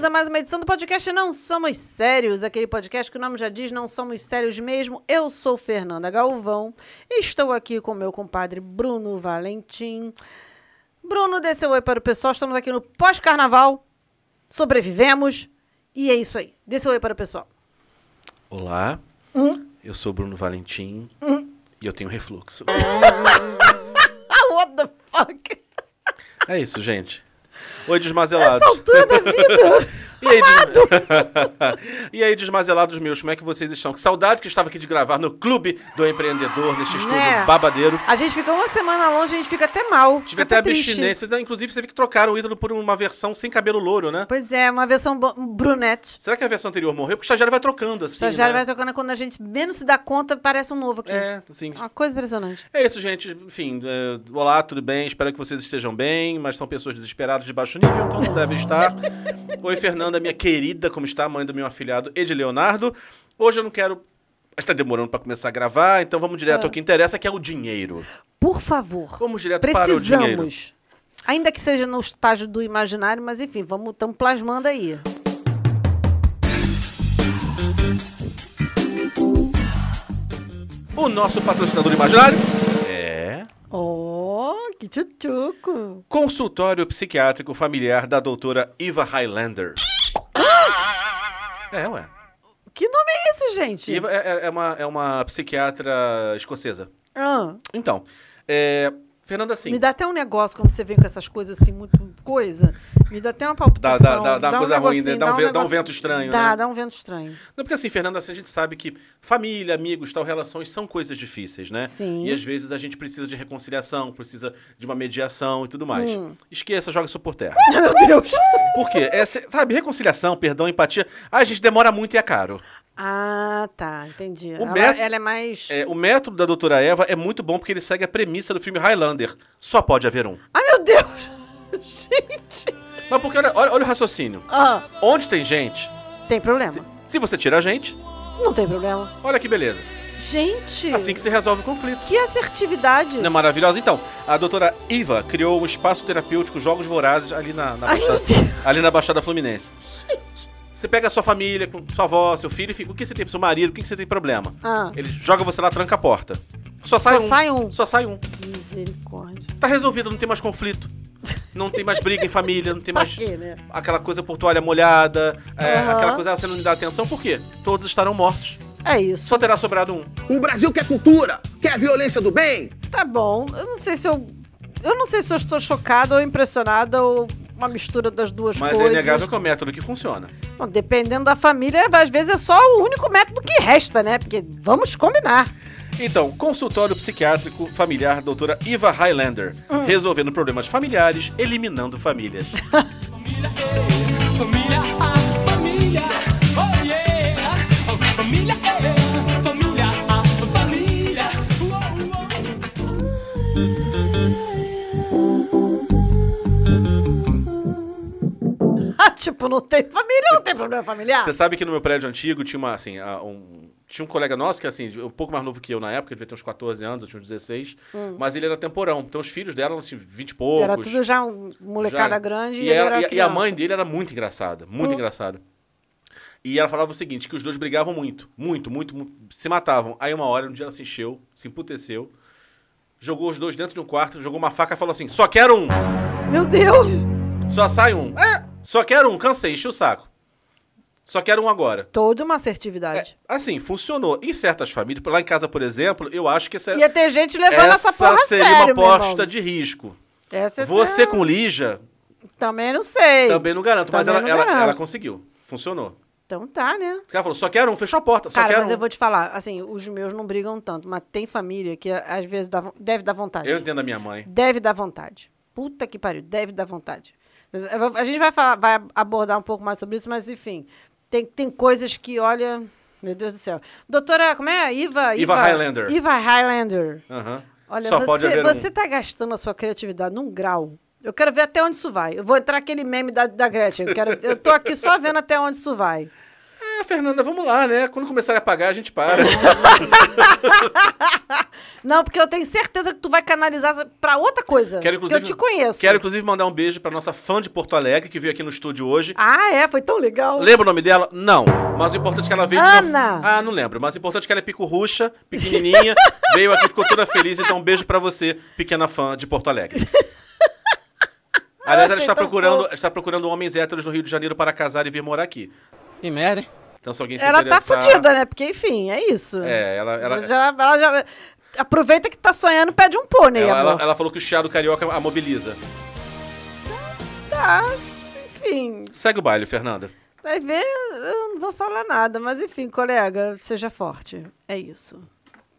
bem-vindos a mais uma edição do podcast Não Somos Sérios, aquele podcast que o nome já diz, não somos sérios mesmo. Eu sou Fernanda Galvão e estou aqui com meu compadre Bruno Valentim. Bruno, dê seu oi para o pessoal, estamos aqui no pós-carnaval, sobrevivemos e é isso aí. Dê seu oi para o pessoal. Olá, eu sou Bruno Valentim e eu tenho refluxo. Ah, what the fuck? É isso, gente. Oi, desmazelados. Essa altura da vida! E aí, des... e aí, desmazelados meus, como é que vocês estão? Que saudade que eu estava aqui de gravar no Clube do Empreendedor, neste estúdio Né? babadeiro. A gente fica uma semana longe, a gente fica até mal. Tive até abstinência. Não, Inclusive, você viu que trocaram o ídolo por uma versão sem cabelo louro, né? Pois é, uma versão brunette. Será que a versão anterior morreu? Porque o estagiário vai trocando, assim, O estagiário né? vai trocando quando a gente menos se dá conta, parece um novo aqui. É, assim... Uma coisa impressionante. É isso, gente. Enfim, é, olá, tudo bem? Espero que vocês estejam bem, mas são pessoas desesperadas de baixo nível, então não devem estar. Oi, Fernanda, minha querida, como está? Mãe do meu afilhado Ed Leonardo. Hoje eu não quero. Está demorando para começar a gravar, então vamos direto Ah. ao que interessa, que é o dinheiro. Por favor. Vamos direto para o dinheiro. Precisamos. Ainda que seja no estágio do imaginário, mas enfim, vamos estamos plasmando aí. O nosso patrocinador imaginário é. Oh, que tchutchuco. Consultório Psiquiátrico Familiar da doutora Eva Highlander. É, ué. Que nome é esse, gente? Eva é, é- é uma, é uma psiquiatra escocesa. Ah, Então, é, Fernanda, assim. Me dá até um negócio quando você vem com essas coisas assim, muito coisa. Me dá até uma palpitação. Dá- dá- dá uma coisa ruim, negocinho, né? Dá um ve- dá um negocinho. vento estranho, Dá, né? dá um vento estranho. Não, porque assim, Fernanda, assim, a gente sabe que família, amigos, tal, relações são coisas difíceis, né? Sim. E às vezes a gente precisa de reconciliação, precisa de uma mediação e tudo mais. Hum. Esqueça, joga isso por terra. Meu Deus. Por quê? É, sabe, reconciliação, perdão, empatia, a gente demora muito e é caro. Ah, tá, entendi. O ela, ela é mais. É, o método da doutora Eva é muito bom porque ele segue a premissa do filme Highlander. Só pode haver um. Ai, meu Deus! Gente! Mas porque olha, olha, olha o raciocínio. Ah, Onde tem gente, tem problema. se você tira a gente, Não tem problema. olha que beleza. Gente! Assim que se resolve o conflito. Que assertividade! Não é maravilhosa? Então, a doutora Iva criou um espaço terapêutico Jogos Vorazes ali na, na Ai, meu Baixada, Deus! ali na Baixada Fluminense. Você pega a sua família, com sua avó, seu filho, e fica, o que você tem pro seu marido, o que você tem problema? Ah, Ele joga você lá, tranca a porta. Só sai Só um. sai um. Só sai um. misericórdia. Tá resolvido, não tem mais conflito. Não tem mais briga em família, não tem mais quê, né? aquela coisa por toalha molhada, é, Aham. aquela coisa, ah, você não me dá atenção, por quê? Todos estarão mortos. É isso. Só terá sobrado um. O Brasil quer cultura, quer violência do bem. Tá bom. Eu não sei se eu. Eu não sei se eu estou chocada ou impressionada ou uma mistura das duas Mas coisas. é inegável que é o método que funciona. Bom, dependendo da família, às vezes é só o único método que resta, né? Porque vamos combinar. Então, consultório psiquiátrico familiar doutora Iva Highlander, Hum. resolvendo problemas familiares, eliminando famílias. Família, ah, família, oh yeah. Família, é, família, ah, família. uou, uou. Ah, tipo, não tem família, não tem problema familiar. Você sabe que no meu prédio antigo tinha uma, assim, a- um, tinha um colega nosso que, assim, um pouco mais novo que eu na época, ele devia ter uns 14 anos, eu tinha uns 16, mas ele era temporão. Então os filhos dela eram, assim, 20 e poucos. Hum. Era tudo já um molecada Já- grande e, e, ela- era e- e a mãe dele era muito engraçada, muito Hum. engraçada. E ela falava o seguinte, que os dois brigavam muito, muito, muito, muito, se matavam. Aí uma hora, um dia ela se encheu, se emputeceu, jogou os dois dentro de um quarto, jogou uma faca e falou assim, só quero um, Meu Deus! só sai um. É, só quero um, cansei, enchi o saco. Só quero um agora. Toda uma É, assertividade. assim, funcionou. Em certas famílias, lá em casa, por exemplo, eu acho que essa, Ia ter gente levando essa, essa porra seria sério, uma aposta de risco. Essa é Você sério. com Lígia, Também não sei. também não garanto, mas Também ela, não ela, garanto. ela conseguiu. Funcionou. Então tá, né? Esse cara falou, só quero um, fechou a porta, só Cara, quero mas um. eu vou te falar, assim, os meus não brigam tanto, mas tem família que às vezes dá, deve dar vontade. Eu entendo a minha mãe. Deve dar vontade. Puta que pariu, deve dar vontade. A gente vai, falar, vai abordar um pouco mais sobre isso, mas enfim, tem, tem coisas que, olha, meu Deus do céu. Doutora, como é? Iva? Iva Highlander. Iva Highlander. Aham. Olha, Só pode você, você um. tá gastando a sua criatividade num grau. Eu quero ver até onde isso vai. Eu vou entrar aquele meme da, da Gretchen. Eu, quero, eu tô aqui só vendo até onde isso vai. Ah, Fernanda, vamos lá, né? Quando começar a pagar, a gente para. Não, porque eu tenho certeza que tu vai canalizar pra outra coisa. Quero, inclusive, eu te conheço. Quero, inclusive, mandar um beijo pra nossa fã de Porto Alegre, que veio aqui no estúdio hoje. Ah, é? Foi tão legal. Lembra o nome dela? Não. Mas o importante é que ela veio... de Ana! uma- Ah, não lembro. Mas o importante é que ela é picurrucha, pequenininha, veio aqui, ficou toda feliz. Então, um beijo pra você, pequena fã de Porto Alegre. Aliás, ela está procurando, está procurando homens héteros no Rio de Janeiro para casar e vir morar aqui. Que merda, hein? Então, se alguém se Ela tá interessar... fodida, né? Porque, enfim, é isso. É, ela... ela... Já, ela já- Aproveita que tá sonhando, pede um pônei, Ela, amor. ela- ela falou que o chiado carioca a mobiliza. Tá, enfim. Segue o baile, Fernanda. Vai ver, eu não vou falar nada, mas enfim, colega, seja forte. É isso.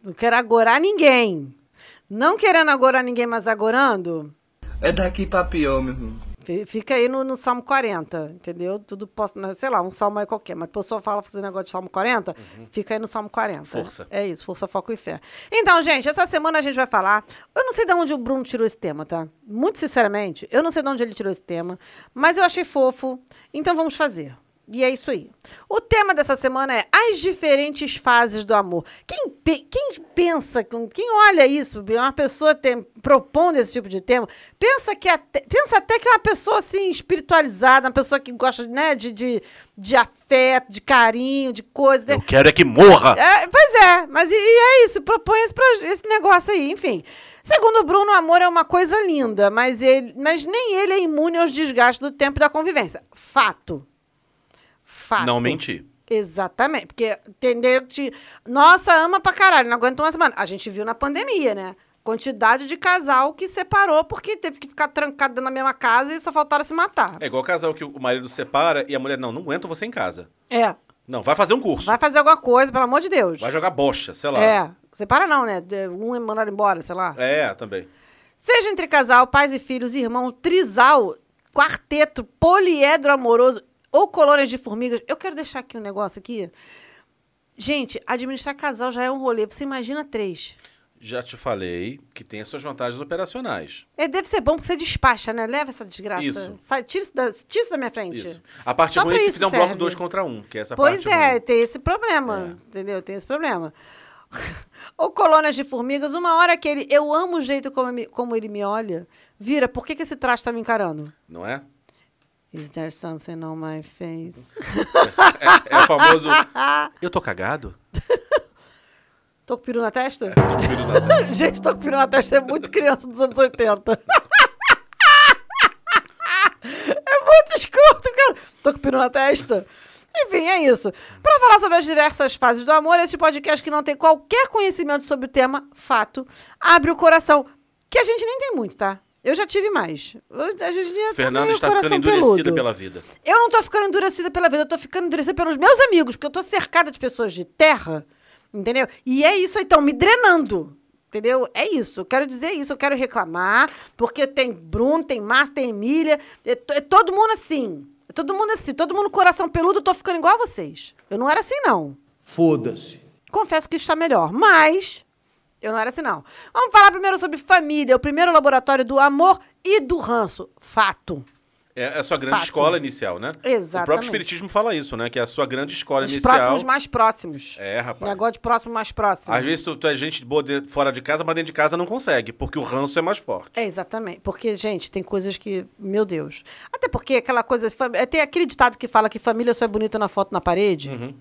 Não quero agorar ninguém. Não querendo agorar ninguém, mas agorando, É daqui pra pior, meu irmão. Fi- fica aí no, no Salmo 40, entendeu? Tudo posso, né, sei lá, um salmo aí qualquer, mas a pessoa fala fazer negócio de Salmo 40, fica aí no Salmo 40. Força. É isso, força, foco e fé. Então, gente, essa semana a gente vai falar. Eu não sei de onde o Bruno tirou esse tema, tá? Muito sinceramente, eu não sei de onde ele tirou esse tema, mas eu achei fofo, então vamos fazer. E é isso aí. O tema dessa semana é as diferentes fases do amor. Quem, pe- quem pensa, quem olha isso, uma pessoa tem, propondo esse tipo de tema, pensa, que até, pensa até que é uma pessoa assim, espiritualizada, uma pessoa que gosta né, de, de, de afeto, de carinho, de coisa. Eu quero é que morra! É, pois é, mas e, e é isso, propõe esse, esse negócio aí, enfim. Segundo o Bruno, o amor é uma coisa linda, mas, ele, mas nem ele é imune aos desgastes do tempo da convivência. Fato. Fato. Não menti. Exatamente, porque entendeu? Te- Nossa, ama pra caralho, não aguenta uma semana. A gente viu na pandemia, né? Quantidade de casal que separou porque teve que ficar trancado dentro da mesma casa e só faltaram se matar. É igual casal que o marido separa e a mulher, não, não aguento você em casa. É. Não, vai fazer um curso. Vai fazer alguma coisa, pelo amor de Deus. Vai jogar bocha, sei lá. É. Separa não, né? Um é mandado embora, sei lá. É, também. Seja entre casal, pais e filhos, irmão, trisal, quarteto, poliedro amoroso ou colônias de formigas. Eu quero deixar aqui um negócio aqui. Gente, administrar casal já é um rolê. Você imagina três. Já te falei que tem as suas vantagens operacionais. É, deve ser bom porque você despacha, né? Leva essa desgraça. Isso. Sai, tira, isso da, tira isso da minha frente. Isso. A parte Só ruim é se fizer um bloco dois contra um, que é essa Pois parte é, ruim. tem esse problema, É. entendeu? Tem esse problema. Ou colônias de formigas, uma hora que ele. Eu amo o jeito como, como ele me olha. Vira, por que, que esse traste tá me encarando? Não é? Is there something on my face? É o famoso. Eu tô cagado? Tô com peru na testa? Tô com peru na testa. Gente, tô com peru na testa é muito criança dos anos 80. é muito escroto, cara. Tô com peru na testa. Enfim, é isso. Para falar sobre as diversas fases do amor, esse podcast que não tem qualquer conhecimento sobre o tema, fato, abre o coração. Que a gente nem tem muito, tá? Eu já tive mais. Eu- A gente já tá Fernanda está ficando endurecida peludo. pela vida. Eu não tô ficando endurecida pela vida, eu tô ficando endurecida pelos meus amigos, porque eu tô cercada de pessoas de terra, entendeu? E é isso aí, estão me drenando. Entendeu? É isso. Eu quero dizer isso. Eu quero reclamar, porque tem Bruno, tem Márcio, tem Emília. É, é todo mundo assim. É todo mundo assim. Todo mundo coração peludo. Eu tô ficando igual a vocês. Eu não era assim, não. Foda-se. Confesso que está melhor, mas eu não era assim, não. Vamos falar primeiro sobre família, o primeiro laboratório do amor e do ranço. Fato. É a sua grande Fato. escola inicial, né? O Exatamente. próprio Espiritismo fala isso, né? Que é a sua grande escola Os inicial. próximos mais próximos. É, rapaz. Negócio de próximo mais próximo. Às vezes tu, tu é gente boa de- fora de casa, mas dentro de casa não consegue, porque o ranço é mais forte. É, exatamente. Porque, gente, tem coisas que. Meu Deus. Até porque aquela coisa. é, Tem aquele ditado que fala que família só é bonita na foto na parede. Uhum.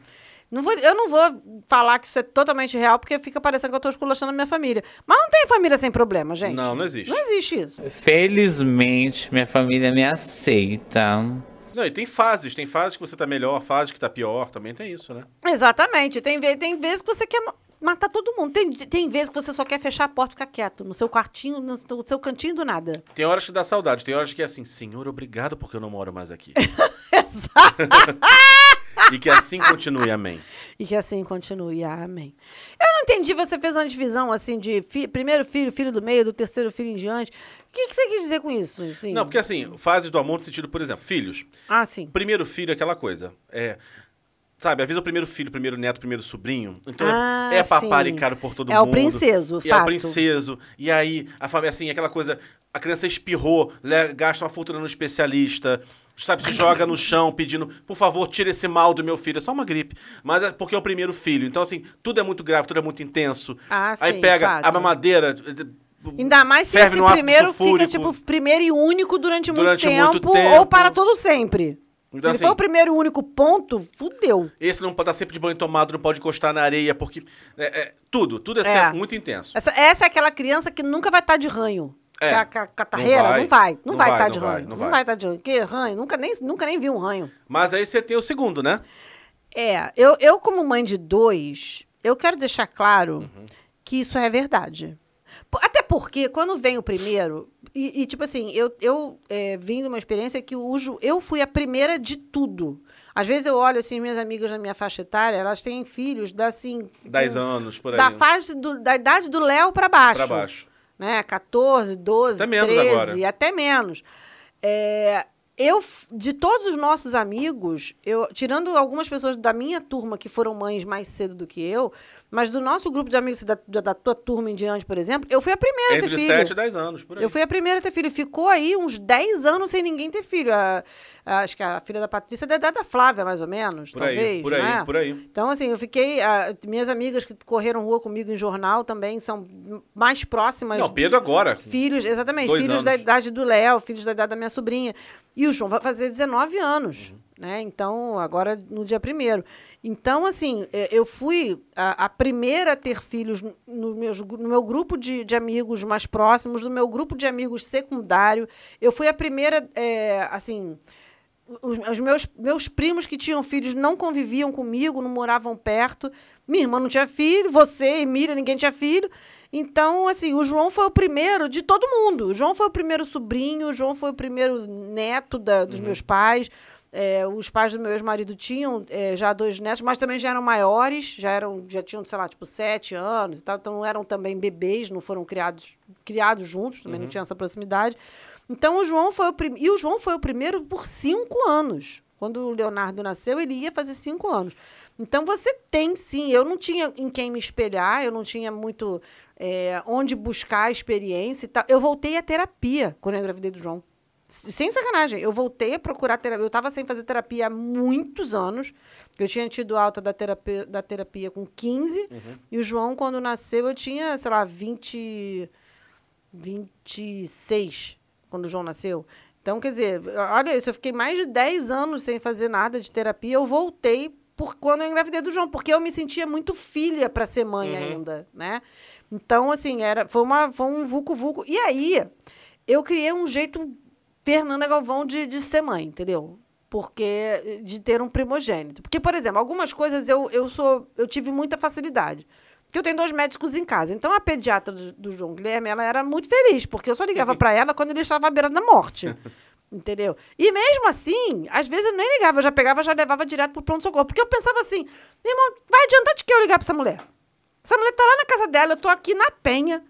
Não vou, eu não vou falar que isso é totalmente real, porque fica parecendo que eu tô esculachando a minha família. Mas não tem família sem problema, gente. Não, não existe. Não existe isso. Felizmente, minha família me aceita. Não, e tem fases, tem fases que você tá melhor, fases que tá pior, também tem isso, né? Exatamente. Tem, tem vezes que você quer ma- matar todo mundo. Tem, tem vezes que você só quer fechar a porta e ficar quieto, no seu quartinho, no seu- cantinho do nada. Tem horas que dá saudade, tem horas que é assim, Senhor, obrigado porque eu não moro mais aqui. e que assim continue, amém. E que assim continue. Amém. Eu não entendi, você fez uma divisão assim de fi- primeiro filho, filho do meio, do terceiro filho em diante. O que, que você quis dizer com isso? assim? Não, porque assim, fases do amor no sentido, por exemplo, filhos. Ah, sim. Primeiro filho é aquela coisa. É. Sabe, avisa o primeiro filho, primeiro neto, primeiro sobrinho. Então Ah, é paparicado por todo É o mundo. princeso, E é o fato. princeso. E aí, a família, assim, aquela coisa. A criança espirrou, gasta uma fortuna no especialista. Sabe, se joga no chão pedindo, por favor, tira esse mal do meu filho. É só uma gripe. Mas é porque é o primeiro filho. Então, assim, tudo é muito grave, tudo é muito intenso. Ah, aí sim, pega fato. a mamadeira. Ainda mais se esse primeiro fica, tipo, primeiro e único durante, Durante muito, muito tempo, tempo. ou para todo sempre. Então, se ele assim- for o primeiro e único ponto, fudeu. Esse não pode estar sempre de banho tomado, não pode encostar na areia, porque. é- é, tudo, tudo é, É. muito intenso. Essa, essa é aquela criança que nunca vai estar de ranho. É. A- a catarreira, Não não vai. vai. Não Não vai vai, estar não de vai, ranho. não Não vai. vai estar de ranho. Porque ranho, nunca nem, nunca nem vi um ranho. Mas aí você tem o segundo, né? É, eu, eu como mãe de dois, eu quero deixar claro Uhum. que isso é verdade. Até porque, quando vem o primeiro, e, e, tipo assim, eu, eu é, vim de uma experiência que o eu fui a primeira de tudo. Às vezes eu olho, assim, minhas amigas na minha faixa etária, elas têm filhos da, assim... 10 com- anos, por aí. Da fase, do- da idade do Léo para baixo. Pra baixo. Né? 14, 12, Até menos 13, agora. até menos. É, eu, de todos os nossos amigos, eu, tirando algumas pessoas da minha turma que foram mães mais cedo do que eu, mas do nosso grupo de amigos da, da, da tua turma em diante, por exemplo, eu fui a primeira a ter Entre filho. 7 e 10 anos, por aí. Eu fui a primeira a ter filho. Ficou aí uns 10 anos sem ninguém ter filho. A- a- acho que a filha da Patrícia é da idade da Flávia, mais ou menos, Por aí, talvez. por aí, né? por aí. Então, assim, eu fiquei. ah, minhas amigas que correram rua comigo em jornal também são mais próximas. Não, Pedro agora. Filhos, exatamente. Dois filhos da anos. idade do Léo, filhos da idade da minha sobrinha. E o João vai fazer 19 anos, Uhum. Né? Então, agora no dia primeiro. Então, assim, eh, eu fui a, a primeira a ter filhos no, meus no meu grupo de, de amigos mais próximos, no meu grupo de amigos secundário. Eu fui a primeira, eh, assim... Os, os meus, meus primos que tinham filhos não conviviam comigo, não moravam perto. Minha irmã não tinha filho, você, Emília, ninguém tinha filho. Então, assim, o João foi o primeiro de todo mundo. O João foi o primeiro sobrinho, o João foi o primeiro neto da- dos meus pais. É, os pais do meu ex-marido tinham é, já dois netos, mas também já eram maiores, já eram, já tinham, sei lá, tipo, sete anos e tal. Então não eram também bebês, não foram criados, criados juntos, também não tinha essa proximidade. Então o João foi o primeiro. E o João foi o primeiro por cinco anos. Quando o Leonardo nasceu, ele ia fazer cinco anos. Então você tem sim. Eu não tinha em quem me espelhar, eu não tinha muito é, onde buscar a experiência e tal. Eu voltei à terapia quando eu engravidei do João. Sem sacanagem, eu voltei a procurar terapia. Eu estava sem fazer terapia há muitos anos. Eu tinha tido alta da terapia, da terapia com 15. E o João, quando nasceu, eu tinha, sei lá, 20. 26, quando o João nasceu. Então, quer dizer, olha isso, eu fiquei mais de 10 anos sem fazer nada de terapia. Eu voltei por quando eu engravidei do João, porque eu me sentia muito filha para ser mãe ainda, né? Então, assim, era, foi, uma, foi um vulco-vulco. E aí, eu criei um jeito Fernanda Galvão de, de ser mãe, entendeu? Porque de ter um primogênito. Porque, por exemplo, algumas coisas eu, eu sou eu tive muita facilidade. Porque eu tenho dois médicos em casa. Então, a pediatra do, do João Guilherme, ela era muito feliz, porque eu só ligava para ela quando ele estava à beira da morte. Entendeu? E mesmo assim, às vezes eu nem ligava, eu já pegava, já levava direto pro pronto-socorro. Porque eu pensava assim, meu irmão, vai adiantar de que eu ligar pra essa mulher? Essa mulher tá lá na casa dela, eu tô aqui na penha.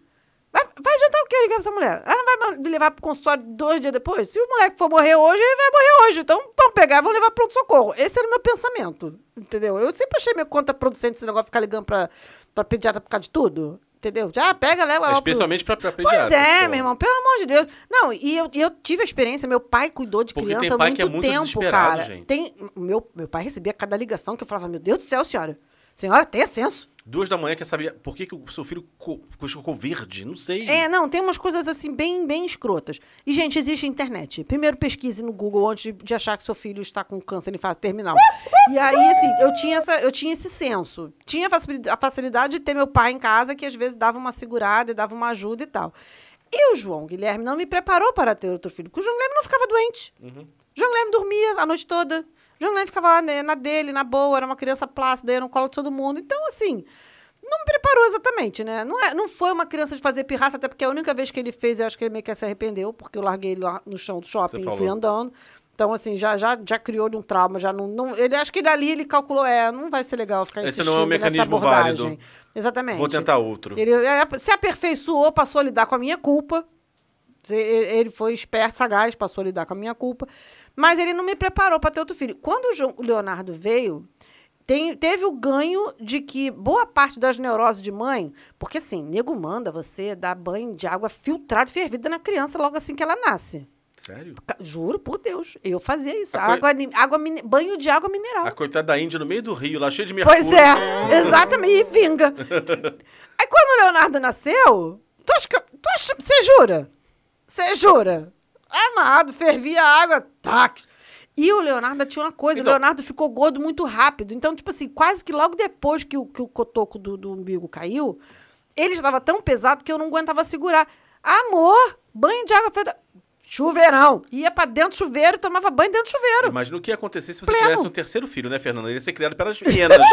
Vai, vai adiantar o que eu ligar pra essa mulher? Ela não vai levar pro consultório dois dias depois? Se o moleque for morrer hoje, ele vai morrer hoje. Então, vamos pegar e vamos levar pro pronto-socorro. Esse era o meu pensamento, entendeu? Eu sempre achei meio contraproducente esse negócio de ficar ligando pra, pra pediatra por causa de tudo. Entendeu? Já pega, leva lá pro- Especialmente pra, pra Pois pediatra. é, pô. meu irmão, pelo amor de Deus. Não, e eu, e eu tive a experiência, meu pai cuidou de Porque criança tem há pai muito que é muito tempo, cara. gente. Tem, meu, meu pai recebia cada ligação que eu falava, meu Deus do céu, senhora. Senhora, tenha senso. Duas da manhã quer saber por que, que o seu filho co- ficou verde. Não sei. É, não, tem umas coisas assim bem, bem escrotas. E, gente, existe internet. Primeiro pesquise no Google antes de, achar que seu filho está com câncer em fase terminal. E aí, assim, eu tinha, essa, eu tinha esse senso. Tinha a facilidade- a facilidade de ter meu pai em casa, que às vezes dava uma segurada e dava uma ajuda e tal. E o João Guilherme não me preparou para ter outro filho, porque o João Guilherme não ficava doente. O João Guilherme dormia a noite toda. Guilherme ficava lá né, na dele, na boa, era uma criança plácida, ia no colo de todo mundo. Então, assim, não me preparou exatamente, né? Não, é, não foi uma criança de fazer pirraça, até porque a única vez que ele fez, eu acho que ele meio que se arrependeu, porque eu larguei ele lá no chão do shopping e fui andando. Então, assim, já, já, já criou-lhe um trauma, já não, não. Ele acho que ele ali ele calculou, é, não vai ser legal ficar Esse não é um mecanismo abordagem. válido. Exatamente. Vou tentar outro. Ele é, se aperfeiçoou, passou a lidar com a minha culpa. Ele foi esperto, sagaz, passou a lidar com a minha culpa. Mas ele não me preparou para ter outro filho. Quando o Leonardo veio, tem- teve o ganho de que boa parte das neuroses de mãe, porque assim, nego manda você dar banho de água filtrada e fervida na criança logo assim que ela nasce. Sério? Juro por Deus, eu fazia isso. A Água, água banho de água mineral. A coitada da Índia no meio do rio, lá cheia de mercúrio. Pois é, exatamente, e vinga. Aí quando o Leonardo nasceu, tu acha que. Tu acha, você jura? Você jura? Amado, fervia a água, tac. E o Leonardo tinha uma coisa, Então- o Leonardo ficou gordo muito rápido. Então, tipo assim, quase que logo depois que o, que o cotoco do, do umbigo caiu, ele estava tão pesado que eu não aguentava segurar. Amor, banho de água feita. Chuveirão. Ia pra dentro do chuveiro e tomava banho dentro do chuveiro. Imagina o que ia acontecer se você Pleno. tivesse um terceiro filho, né, Fernanda? Ele ia ser criado pelas hienas.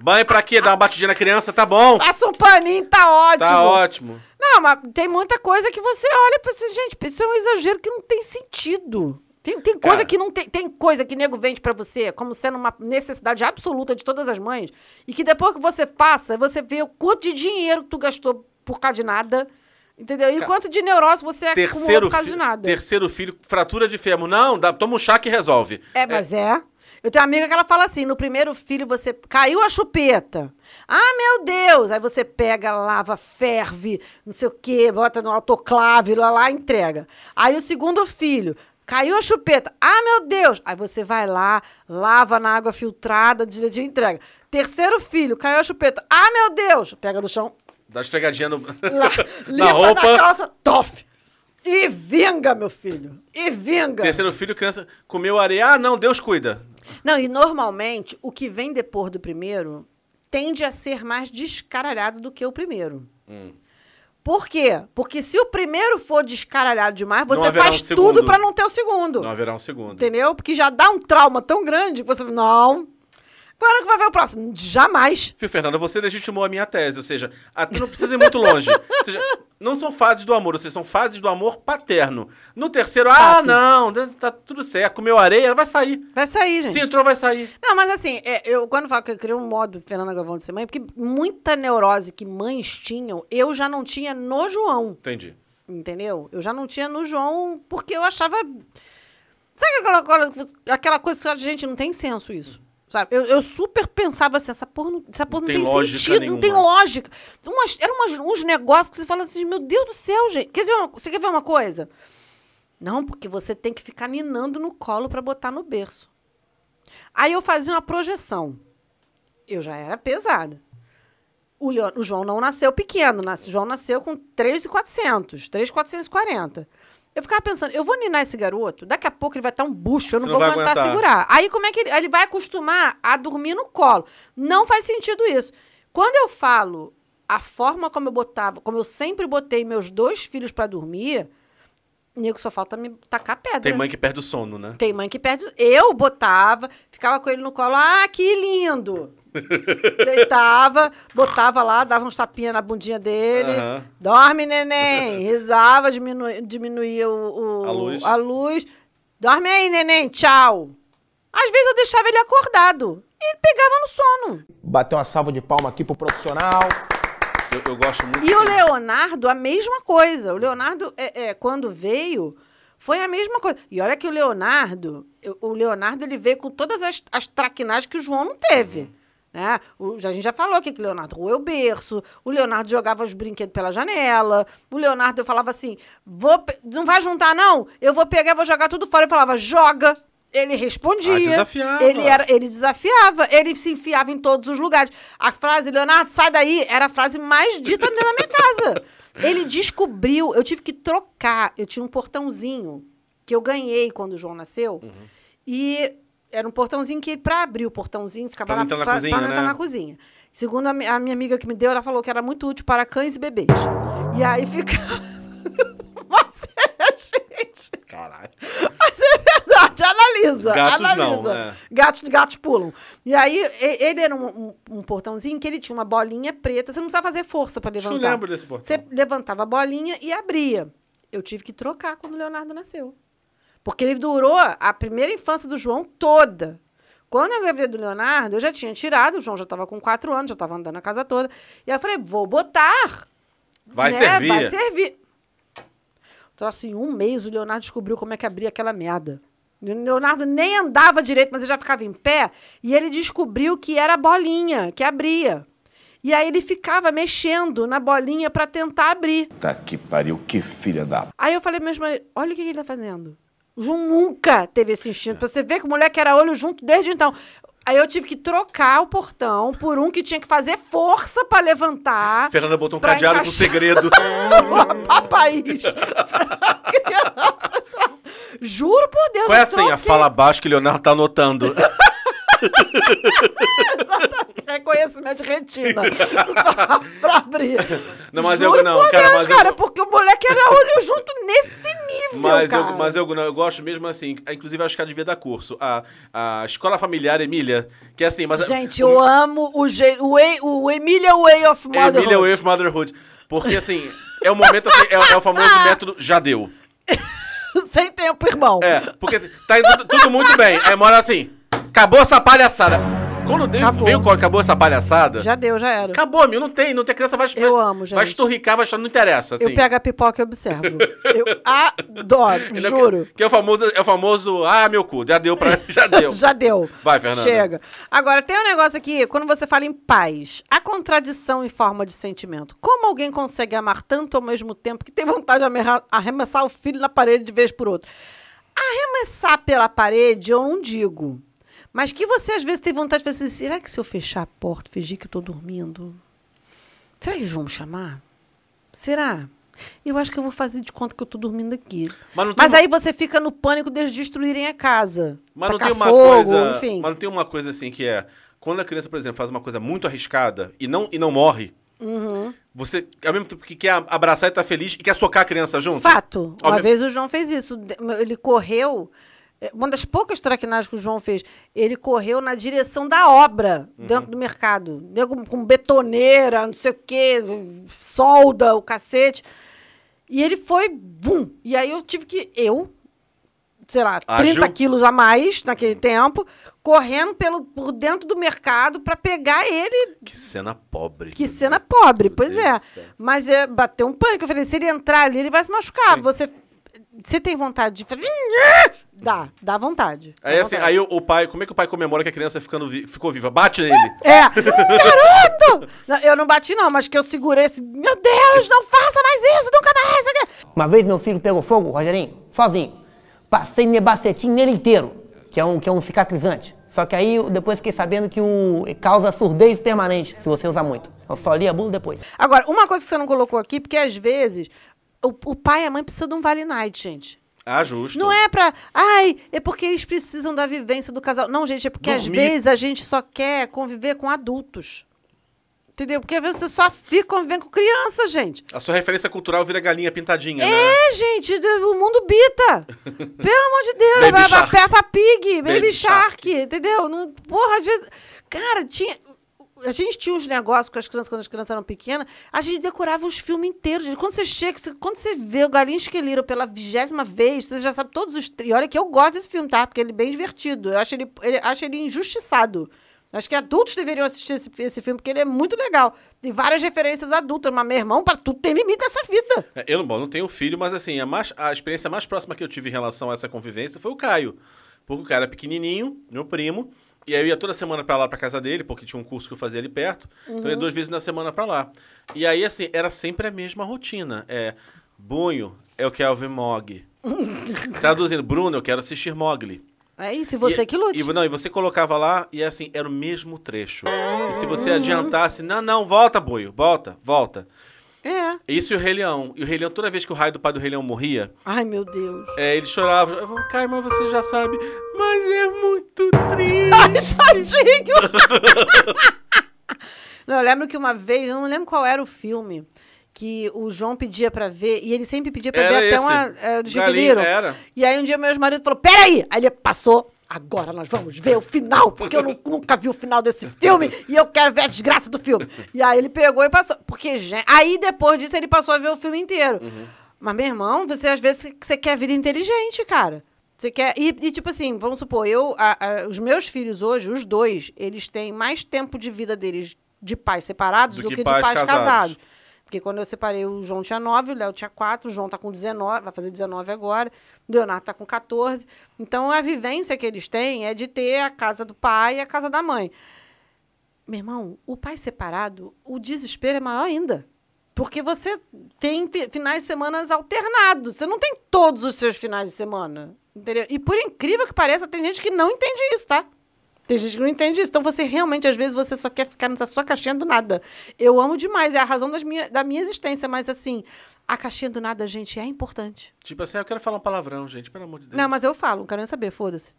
Banho pra quê? Dar uma batidinha na criança? Tá bom. Passa um paninho, tá ótimo. Tá ótimo. Não, mas tem muita coisa que você olha pra você, gente, isso é um exagero que não tem sentido. Tem, tem coisa Cara. que não tem. Tem coisa que nego vende pra você como sendo uma necessidade absoluta de todas as mães. E que depois que você passa, você vê o quanto de dinheiro que tu gastou por causa de nada. Entendeu? E Ca- quanto de neurose você acumulou Terceiro, por causa de nada. terceiro filho, fratura de fêmur. Não, dá, toma um chá que resolve. É, mas é. Eu tenho uma amiga que ela fala assim: no primeiro filho você caiu a chupeta. Ah, meu Deus! Aí você pega, lava, ferve, não sei o quê, bota no autoclave, lá, lá, entrega. Aí o segundo filho. Caiu a chupeta. Ah, meu Deus! Aí você vai lá, lava na água filtrada, direitinho e entrega. Terceiro filho, caiu a chupeta. Ah, meu Deus! Pega do chão, Dá esfregadinha no, lá, na roupa. na calça, tof! E vinga, meu filho! E vinga! Terceiro filho, criança comeu areia. Ah, não, Deus cuida. Não, e normalmente o que vem depois do primeiro tende a ser mais descaralhado do que o primeiro. Hum. Por quê? Porque se o primeiro for descaralhado demais, você faz um tudo pra não ter o segundo. Não haverá um segundo. Entendeu? Porque já dá um trauma tão grande que você. Não. Quando que vai ver o próximo? Jamais. Viu, Fernanda, você legitimou a minha tese, ou seja, até não precisa ir muito longe. ou seja, não são fases do amor, ou seja, são fases do amor paterno. No terceiro, ah, não, tá tudo certo, comeu areia, ela vai sair. Vai sair, gente. Se entrou, vai sair. Não, mas assim, é, eu quando falo que eu criei um modo Fernanda Galvão de ser mãe, porque muita neurose que mães tinham, eu já não tinha no João. Entendi. Entendeu? Eu já não tinha no João porque eu achava. Sabe aquela, coisa- aquela coisa que a gente não tem senso isso? Sabe? Eu, eu super pensava assim, essa porra não, essa porra não, tem tem, lógica sentido, não tem nenhuma. lógica. Umas, eram umas- uns negócios que você fala assim, meu Deus do céu, gente. Quer dizer, você quer ver uma coisa? Não, porque você tem que ficar ninando no colo pra botar no berço. Aí eu fazia uma projeção. Eu já era pesada. O, Leo- o João não nasceu pequeno, nasce, o João nasceu com 3,400, 3,440. Eu ficava pensando, eu vou ninar esse garoto, daqui a pouco ele vai estar um bucho, eu não vou aguentar aguentar. segurar. Aí como é que ele, ele vai acostumar a dormir no colo? Não faz sentido isso. Quando eu falo a forma como eu botava, como eu sempre botei meus dois filhos pra dormir, nego só falta me tacar pedra. Tem mãe que perde o sono, né? Tem mãe que perde. Eu botava, ficava com ele no colo. Ah, que lindo! Deitava, botava lá, dava uns tapinhas na bundinha dele. Aham. Dorme, neném. Risava, diminu, diminuía o, o- A luz. a luz. Dorme aí, neném. Tchau. Às vezes eu deixava ele acordado. E ele pegava no sono. Bater uma salva de palma aqui pro profissional. Eu, eu gosto muito E o. Leonardo, a mesma coisa. O Leonardo, é, é, quando veio, foi a mesma coisa. E olha que o Leonardo, o Leonardo, ele veio com todas as, as traquinagens que o João não teve. Né? O- a gente já falou aqui que o Leonardo roeu o berço, o Leonardo jogava os brinquedos pela janela, o Leonardo eu falava assim, vou, não vai juntar não? Eu vou pegar e vou jogar tudo fora. Eu falava, joga. Ele respondia. Ah, desafiava. Ele era ele desafiava, ele se enfiava em todos os lugares. A frase, Leonardo, sai daí, era a frase mais dita dentro da minha casa. Ele descobriu, eu tive que trocar. Eu tinha um portãozinho que eu ganhei quando o João nasceu. Uhum. E era um portãozinho que, para abrir o portãozinho, ficava Pra não entrar na pra- cozinha, pra entrar né? na cozinha. Segundo a, a minha amiga que me deu, ela falou que era muito útil para cães e bebês. E aí ficava. Mas é, gente. Caralho. Mas é verdade, analisa. Gatos analisa. não, é. Gatos, gatos pulam. E aí, ele era um, um- um portãozinho que ele tinha uma bolinha preta. Você não precisava fazer força para que eu levantar. lembro desse portão. Você levantava a bolinha e abria. Eu tive que trocar quando o Leonardo nasceu. Porque ele durou a primeira infância do João toda. Quando eu engravidei do Leonardo, eu já tinha tirado, o João já estava com quatro anos, já estava andando a casa toda. E aí eu falei, vou botar. Vai né? servir. Vai servir. Então, assim, em um mês o Leonardo descobriu como é que abria aquela merda. O Leonardo nem andava direito, mas ele já ficava em pé. E ele descobriu que era a bolinha que abria. E aí ele ficava mexendo na bolinha para tentar abrir. Tá que pariu, que filha da. Aí eu falei mesmo, olha o que ele tá fazendo. O João nunca teve esse instinto. Pra você ver que o moleque era olho junto desde então. Aí eu tive que trocar o portão por um que tinha que fazer força pra levantar. Fernanda botou um cadeado com segredo. Entrar. Juro por Deus. Qual é a eu senha? Fala baixo que o Leonardo tá anotando. Reconhecimento de retina. pra, pra abrir. Não, mas Juro eu não, por cara, Deus, mas eu- cara, porque o moleque era olho junto nesse nível, Mas eu, cara. mas eu, não, eu gosto mesmo assim. Inclusive, acho que ela devia dar curso. A, a escola familiar Emília, que é assim, mas. Gente, eu amo o, je... o, way- o Emília Way of Motherhood. Emília Way of Motherhood. Porque assim, é o momento assim, é, é o famoso método já deu. Sem tempo, irmão. É, porque assim, tá indo tudo, tudo muito bem. Aí mora assim, acabou essa palhaçada. Quando Acabou. veio acabou essa palhaçada. Já deu, já era. Acabou, meu, não tem, não tem criança, vai Eu amo, Vai gente. esturricar, vai não interessa. Assim. Eu pego a pipoca e observo. Eu adoro, Ele é juro. Que, que é o famoso, é o famoso, ah, meu cu, já deu pra. Já deu. Já deu. Vai, Fernanda. Chega. Agora, tem um negócio aqui, quando você fala em paz, a contradição em forma de sentimento. Como alguém consegue amar tanto ao mesmo tempo que tem vontade de arremessar o filho na parede de vez por outra? Arremessar pela parede, eu não digo. Mas que você às vezes tem vontade de fazer assim, será que se eu fechar a porta, fingir que eu tô dormindo, será que eles vão me chamar? Será? Eu acho que eu vou fazer de conta que eu tô dormindo aqui. Mas Mas uma- aí você fica no pânico deles destruírem a casa. Mas não tem uma fogo, coisa. Enfim. Mas não tem uma coisa assim que é. Quando a criança, por exemplo, faz uma coisa muito arriscada e não, e não morre, Uhum. você, ao mesmo tempo que quer abraçar e tá feliz e quer socar a criança junto. Fato. Ao Uma me- vez o João fez isso. Ele correu. É, Uma das poucas traquinagens que o João fez, ele correu na direção da obra Uhum. dentro do mercado. Nego com betoneira, não sei o quê, solda, o cacete. E ele foi, bum! E aí eu tive que, eu, sei lá, 30 Ágil. quilos a mais naquele tempo, correndo pelo, por dentro do mercado para pegar ele Que cena pobre. que cena Deus. pobre, Meu pois Deus é. Mas é, bateu um pânico. Eu falei, se ele entrar ali, ele vai se machucar. Sim. Você, você tem vontade de fazer... Dá, dá vontade. Dá Aí assim, vontade. aí o, o pai, como é que o pai comemora que a criança ficando vi- ficou viva? Bate nele. É, garoto! Não, eu não bati não, mas que eu segurei esse... Meu Deus, não faça mais isso, nunca mais! isso aqui." Uma vez meu filho pegou fogo, Rogerinho, sozinho. Passei nebacetim nele inteiro, que é um, que é um cicatrizante. Só que aí eu depois fiquei sabendo que o causa surdez permanente, se você usar muito. Eu só li a bula depois. Agora, uma coisa que você não colocou aqui, porque às vezes o, o pai e a mãe precisam de um vale night, gente. Ah, justo. Não é pra. Ai, é porque eles precisam da vivência do casal. Não, gente, é porque às Dormir. vezes a gente só quer conviver com adultos. Entendeu? Porque às vezes você só fica convivendo com criança, gente. A sua referência cultural vira galinha pintadinha, né? É, gente, o mundo bita. Pelo amor de Deus. Baby. Peppa Pig, Baby, Baby Shark, Shark. entendeu? Não, porra, às vezes. Cara, tinha. A gente tinha uns negócios com as crianças, quando as crianças eram pequenas, a gente decorava os filmes inteiros. Quando você chega, você- quando você vê o Galinho Esqueleiro pela vigésima vez, você já sabe todos os. E olha que eu gosto desse filme, tá? Porque ele é bem divertido. Eu acho ele, ele, acho ele injustiçado. Acho que adultos deveriam assistir esse, esse filme, porque ele é muito legal. Tem várias referências adultas, mas meu irmão, pra tudo tem limite essa fita. É, Eu bom, não tenho filho, mas assim, a, mais- a experiência mais próxima que eu tive em relação a essa convivência foi o Caio. Porque o cara era pequenininho, meu primo, e aí eu ia toda semana pra lá, pra casa dele, porque tinha um curso que eu fazia ali perto. Então eu ia duas vezes na semana pra lá. E aí, assim, era sempre a mesma rotina. É, Bunho é o Kelvin Mog. Traduzindo, Bruno, eu quero assistir Mogli. É isso, e você E- que lute. E, não, e você colocava lá e assim, era o mesmo trecho. E se você adiantasse, não, não, volta, boio, volta, volta. É. Isso e o Rei Leão. E o Rei Leão, toda vez que o raio do pai do Rei Leão morria, Ai, meu Deus. é, ele chorava. Eu falava, Caio, mas você já sabe. Mas é muito triste. Tadinho! não, eu lembro que uma vez, eu não lembro qual era o filme, que o João pedia pra ver, e ele sempre pedia pra Era ver até esse. uma. É, do Galinha, era. E aí um dia meu ex-marido falou: peraí! Aí ele passou. Agora nós vamos ver o final, porque eu nu- nunca vi o final desse filme e eu quero ver a desgraça do filme. E aí ele pegou e passou. Porque, gente, aí depois disso ele passou a ver o filme inteiro. Uhum. Mas, meu irmão, você às vezes você quer vida inteligente, cara. Você quer. E, e, tipo assim, vamos supor, eu, a- a- os meus filhos hoje, os dois, eles têm mais tempo de vida deles de pais separados Do do, que que, pais de pais casados. casados. Porque quando eu separei, o João tinha 9, o Léo tinha 4, o João tá com 19, vai fazer 19 agora, o Leonardo tá com 14. Então, a vivência que eles têm é de ter a casa do pai e a casa da mãe. Meu irmão, o pai separado, o desespero é maior ainda. Porque você tem fi- finais de semana alternados. Você não tem todos os seus finais de semana. Entendeu? E por incrível que pareça, tem gente que não entende isso, tá? Tem gente que não entende isso. Então você realmente, às vezes, você só quer ficar na sua caixinha do nada. Eu amo demais, é a razão das minha, da minha existência, mas assim, a caixinha do nada, gente, é importante. Tipo assim, eu quero falar um palavrão, gente, pelo amor de Deus. Não, mas eu falo, não quero nem saber, foda-se.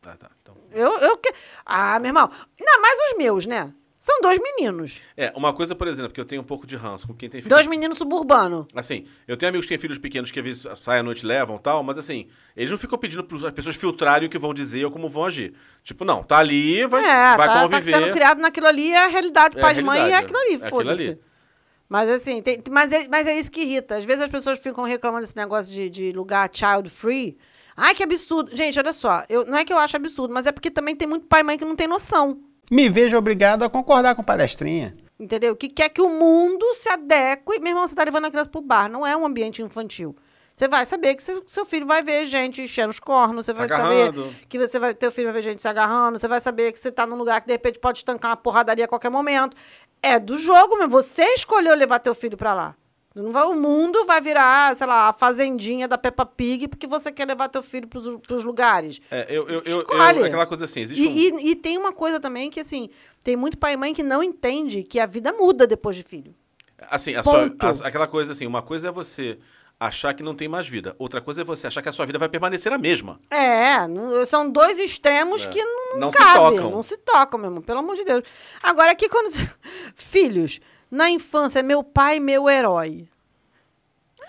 Tá, tá. Então. Eu, eu que... Ah, meu irmão. Ainda mais os meus, né? São dois meninos. É, uma coisa, por exemplo, que eu tenho um pouco de ranço com quem tem filho. Dois meninos suburbanos. Assim, eu tenho amigos que têm filhos pequenos que às vezes saem à noite e levam e tal, mas assim, eles não ficam pedindo para as pessoas filtrarem o que vão dizer ou como vão agir. Tipo, não, tá ali, vai, é, vai tá, tá conviver. sendo criado naquilo ali, é a realidade. É Pai de mãe é aquilo ali, é foda-se. Mas assim, tem- mas, é, mas é isso que irrita. Às vezes as pessoas ficam reclamando desse negócio de, de lugar child free. Ai, que absurdo. Gente, olha só, eu, não é que eu acho absurdo, mas é porque também tem muito pai e mãe que não tem noção. Me vejo obrigado a concordar com palestrinha. Entendeu? Que quer que o mundo se adeque. Meu irmão, você tá levando a criança pro bar, não é um ambiente infantil. Você vai saber que seu, seu filho vai ver gente enchendo os cornos, você Se vai agarrando. saber que você vai, teu filho vai ver gente se agarrando, você vai saber que você tá num lugar que de repente pode estancar uma porradaria a qualquer momento. É do jogo mesmo. Você escolheu levar teu filho pra lá. Não vai, o mundo vai virar, sei lá, a fazendinha da Peppa Pig porque você quer levar teu filho pros, pros lugares. É, eu, eu, eu, eu- aquela coisa assim, existe um... E, e- e tem uma coisa também que, assim, tem muito pai e mãe que não entende que a vida muda depois de filho. Assim, a sua, a- aquela coisa assim, uma coisa é você achar que não tem mais vida, outra coisa é você achar que a sua vida vai permanecer a mesma. É, não- são dois extremos É. que não, não, Não se tocam. Não se tocam, meu irmão, pelo amor de Deus. Agora, aqui quando... Filhos, na infância, meu pai, meu herói.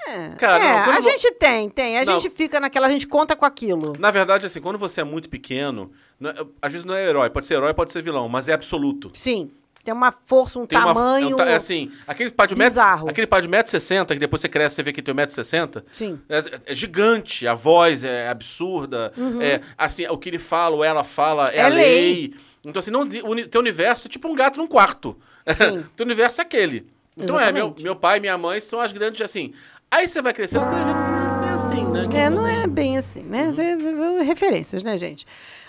É, Cara, é, não, a vo- gente tem, tem. A Não. gente fica naquela, a gente conta com aquilo. Na verdade, assim, quando você é muito pequeno, não é- às vezes não é herói, pode ser herói, pode ser vilão, mas é absoluto. Sim, tem uma força, um Tem uma- tamanho... é um é assim, aquele pai de metro, aquele pai de 1,60m, que depois você cresce, você vê que tem 1,60m. Sim. É, é gigante, a voz é absurda. É, assim, o que ele fala, ou ela fala, é, Uhum. É a lei. lei. Então, assim, não, o teu universo é tipo um gato num quarto. Teu universo é aquele. Então é, meu, Exatamente. meu pai e minha mãe são as grandes, assim. Aí você vai crescendo, você vai é assim, né? Que É, não é bem assim, né? Cê- Referências, né, gente?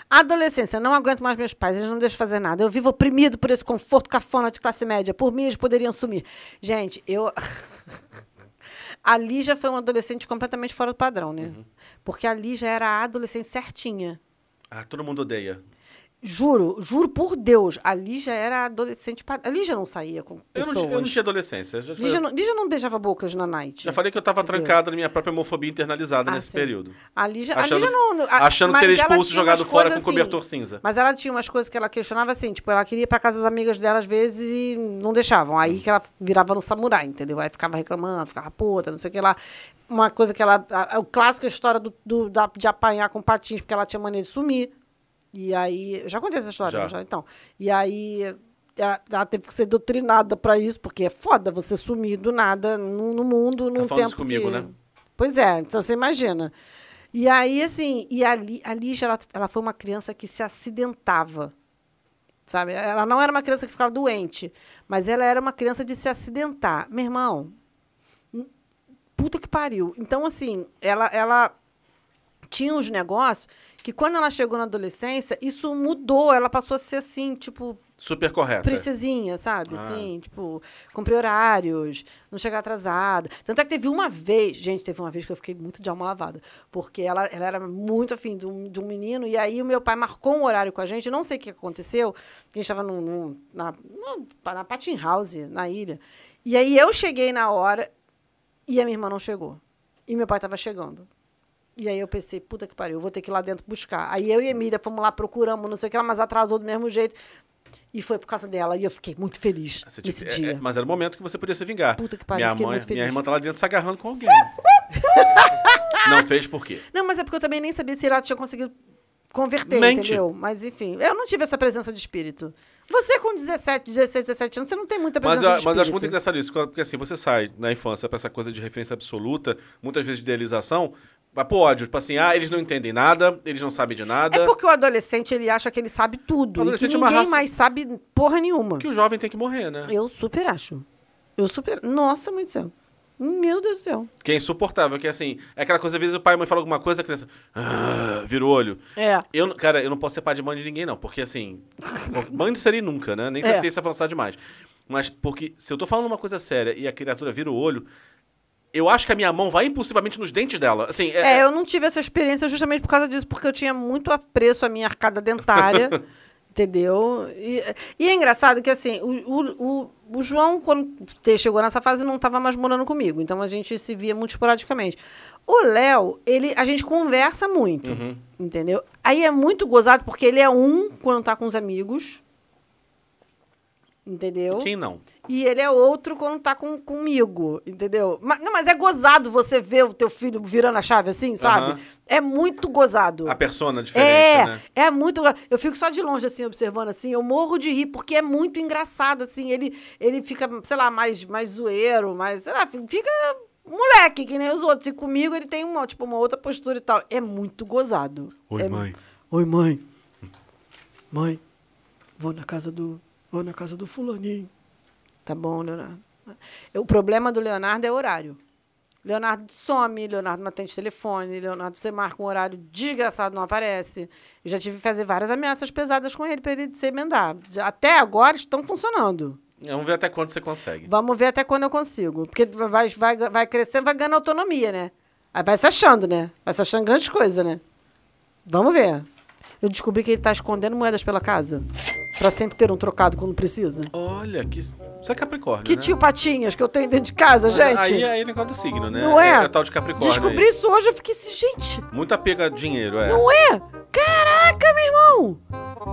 Adolescência, não aguento mais meus pais, eles não deixam fazer nada. Eu vivo oprimido por esse conforto cafona de classe média. Por mim, eles poderiam sumir. Gente, eu. A Lígia foi uma adolescente completamente fora do padrão, né? Porque a Lígia era a adolescente certinha. Ah, todo mundo odeia. Juro, juro por Deus, a Lígia era a adolescente. A Lígia não saía com Eu pessoas. não, ti- eu não tinha adolescência. eu Já, Lígia, não, Lígia não beijava bocas na night. já falei que eu tava Entendeu? trancada na minha própria homofobia internalizada Ah, nesse sim. período. A Lígia, Achando- a Lígia não. a- achando que seria expulso e jogado fora com cobertor cinza. Mas ela tinha umas coisas que ela questionava assim, tipo, ela queria ir pra casa das amigas dela às vezes e não deixavam. Aí que ela virava no samurai, entendeu? Aí ficava reclamando, ficava puta, não sei o que lá. Uma coisa que ela. A, a, clássica história do, do- da- de apanhar com patins, porque ela tinha mania de sumir. E aí. eu Já contei essa história, Já. já, então. E aí. Ela, ela teve que ser doutrinada pra isso, porque é foda você sumir do nada no, no mundo num Tá falando isso tempo comigo, que- né? Pois é, então você imagina. E aí, assim, e a, Li- a Lígia, ela, ela foi uma criança que se acidentava. Sabe? Ela não era uma criança que ficava doente, mas ela era uma criança de se acidentar. Meu irmão, hum, puta que pariu. Então, assim, ela, ela tinha uns negócios que quando ela chegou na adolescência, isso mudou. Ela passou a ser assim, tipo, Super correta. princesinha, sabe? Ah. Assim, tipo, cumprir horários, não chegar atrasada. Tanto é que teve uma vez, gente, teve uma vez que eu fiquei muito de alma lavada, porque ela, ela era muito afim de um, de um menino, e aí o meu pai marcou um horário com a gente, não sei o que aconteceu, a gente estava num, num- na, num- na Patin House, na ilha, e aí eu cheguei na hora e a minha irmã não chegou. E meu pai estava chegando. E aí eu pensei, puta que pariu, eu vou ter que ir lá dentro buscar. Aí eu e Emília fomos lá, procuramos, não sei o que lá, mas atrasou do mesmo jeito. E foi por causa dela. E eu fiquei muito feliz Você, nesse tipo, é- dia. é- mas era o momento que você podia se vingar. Puta que pariu, minha fiquei mãe, muito feliz. Minha irmã tá lá dentro se agarrando com alguém. não fez por quê? Não, mas é porque eu também nem sabia se ela tinha conseguido converter, Mente. entendeu? Mas enfim, eu não tive essa presença de espírito. Você com 17, 16, 17 anos, você não tem muita Mas, presença eu- de mas espírito. eu acho muito engraçado isso, porque assim, você sai na infância pra essa coisa de referência absoluta, muitas vezes de idealização, vai pro ódio. Tipo assim, ah, eles não entendem nada, eles não sabem de nada. É porque o adolescente, ele acha que ele sabe tudo. O E que adolescente é ninguém raça- mais sabe porra nenhuma. Que o jovem tem que morrer, né? Eu super acho. Eu super. Nossa, mãe do céu. Meu Deus do céu. Que é insuportável, que é assim, é aquela coisa, às vezes o pai e a mãe falam alguma coisa, a criança ah, vira o olho. É. Eu, cara, eu não posso ser pai de mãe de ninguém, não, porque assim, mãe não seria nunca, né? Nem se É. a ciência avançar demais. Mas porque se eu tô falando uma coisa séria e a criatura vira o olho, eu acho que a minha mão vai impulsivamente nos dentes dela. Assim, é, É, eu não tive essa experiência justamente por causa disso, porque eu tinha muito apreço à minha arcada dentária. entendeu? E, e é engraçado que, assim, o, o, o, o João, quando chegou nessa fase, não estava mais morando comigo. Então a gente se via muito esporadicamente. O Léo, ele, a gente conversa muito, entendeu? Aí é muito gozado, porque ele é um quando tá com os amigos. Entendeu? quem não? E ele é outro quando tá com, comigo, entendeu? Mas, não, mas é gozado você ver o teu filho virando a chave assim, sabe? Aham. É muito gozado. A persona diferente, é, né? é muito. Eu fico só de longe, assim, observando, assim, eu morro de rir, porque é muito engraçado, assim. Ele, ele fica, sei lá, mais, mais zoeiro, mais. Sei lá, fica moleque, que nem os outros. E comigo ele tem uma, tipo, uma outra postura e tal. É muito gozado. Oi, É- mãe. Oi, mãe. Mãe, vou na casa do. Vou na casa do fulaninho. Tá bom, Leonardo. O problema do Leonardo é horário. Leonardo some, Leonardo não atende telefone, Leonardo você marca um horário desgraçado, não aparece. Eu já tive que fazer várias ameaças pesadas com ele para ele se emendar. Até agora estão funcionando. Vamos ver até quando você consegue. Vamos ver até quando eu consigo. Porque vai, vai, vai crescendo, vai ganhando autonomia, né? Aí vai se achando, né? Vai se achando grandes coisas, né? Vamos ver. Eu descobri que ele tá escondendo moedas pela casa. Pra sempre ter um trocado quando precisa. Olha, que. Você é Capricórnio. Que né? tio Patinhas que eu tenho dentro de casa, gente. Aí, aí é negócio do signo, né? Não é? É, tal de Capricórnio. Descobri aí. isso hoje, eu fiquei assim, gente, Muito apego a dinheiro, é. não é? Caraca, meu irmão!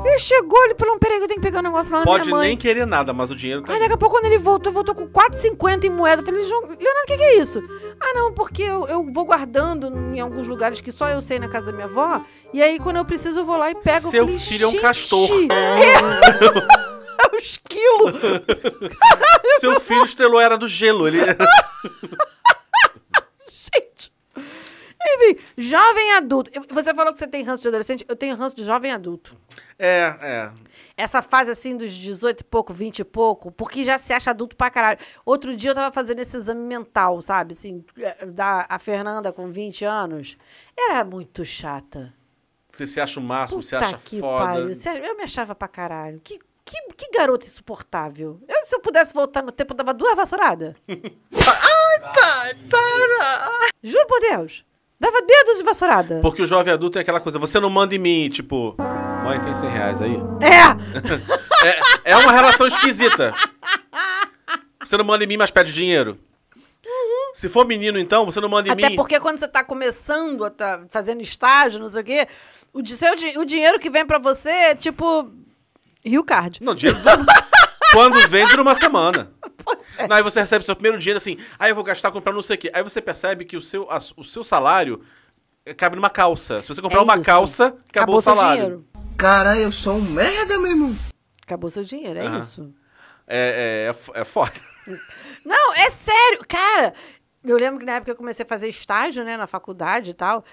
Ele chegou, ele falou, peraí que eu tenho que pegar um negócio lá na Pode minha mãe. nem querer nada, mas o dinheiro tá. Aí daqui a pouco, quando ele voltou, voltou com 4,50 em moeda. Eu falei, João, Leonardo, o que, que é isso? Ah, não, porque eu, eu vou guardando em alguns lugares que só eu sei na casa da minha avó. E aí, quando eu preciso, eu vou lá e pego. Eu Seu falei, filho é um "Gente, castor." É, é um esquilo. Seu filho estrelou era do gelo. Ele... Gente. Enfim, jovem adulto. Você falou que você tem ranço de adolescente. Eu tenho ranço de jovem adulto. é, é. Essa fase assim dos 18 e pouco, 20 e pouco, porque já se acha adulto pra caralho. Outro dia eu tava fazendo esse exame mental, sabe? Assim, da a Fernanda com 20 anos. Era muito chata. Você se acha o máximo, você Puta acha que foda. pariu. Eu me achava pra caralho. Que, que, que garota insuportável. Eu, se eu pudesse voltar no tempo, eu dava duas vassouradas. Ai, pai, para! Juro por Deus. Dava dedos de vassourada. Porque o jovem adulto é aquela coisa, você não manda em mim, tipo, mãe, tem 100 reais aí? É! É, é uma relação esquisita. Você não manda em mim, mas pede dinheiro. Se for menino, então, você não manda em Até mim. porque quando você tá começando, a tá fazendo estágio, não sei o quê, o, seu, o dinheiro que vem pra você é tipo. Rio Card. Não, dinheiro dura... Quando vem, dura uma semana. Pois é. Não, aí você recebe seu primeiro dinheiro assim, aí eu vou gastar comprando não sei o quê. Aí você percebe que o seu, a- o seu salário eh, cabe numa calça. Se você comprar É uma isso. calça, acabou, o seu salário. dinheiro. Caralho, eu sou um merda, meu irmão. Acabou seu dinheiro, é Aham. isso. É, é, é, é foda. Não, é sério. Cara, eu lembro que na época que eu comecei a fazer estágio, né, na faculdade e tal.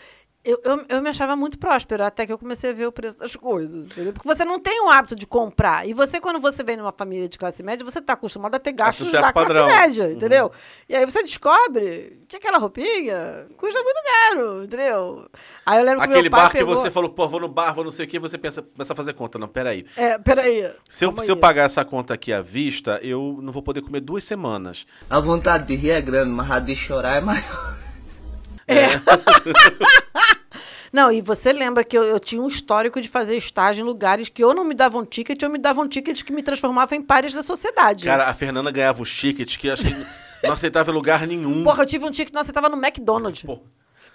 Eu, eu, eu me achava muito próspera até que eu comecei a ver o preço das coisas, entendeu? Porque você não tem o hábito de comprar. E você, quando você vem numa família de classe média, você tá acostumado a ter gastos certo da padrão. classe média, entendeu? E aí você descobre que aquela roupinha custa muito caro, entendeu? Aí eu lembro que Aquele meu pai bar pegou... que você falou, pô, vou no bar, vou não sei o quê, você pensa, começa a fazer conta. Não, peraí. É, peraí. Se eu, calma se eu pagar essa conta aqui à vista, eu não vou poder comer duas semanas. A vontade de rir é grande, mas a de chorar é maior. Não, e você lembra que eu, eu tinha um histórico de fazer estágio em lugares que ou não me davam ticket ou me davam tickets que me transformavam em pares da sociedade. Cara, a Fernanda ganhava os tickets que acho que não aceitava em lugar nenhum. Porra, eu tive um ticket, nossa, você tava no McDonald's. Pô,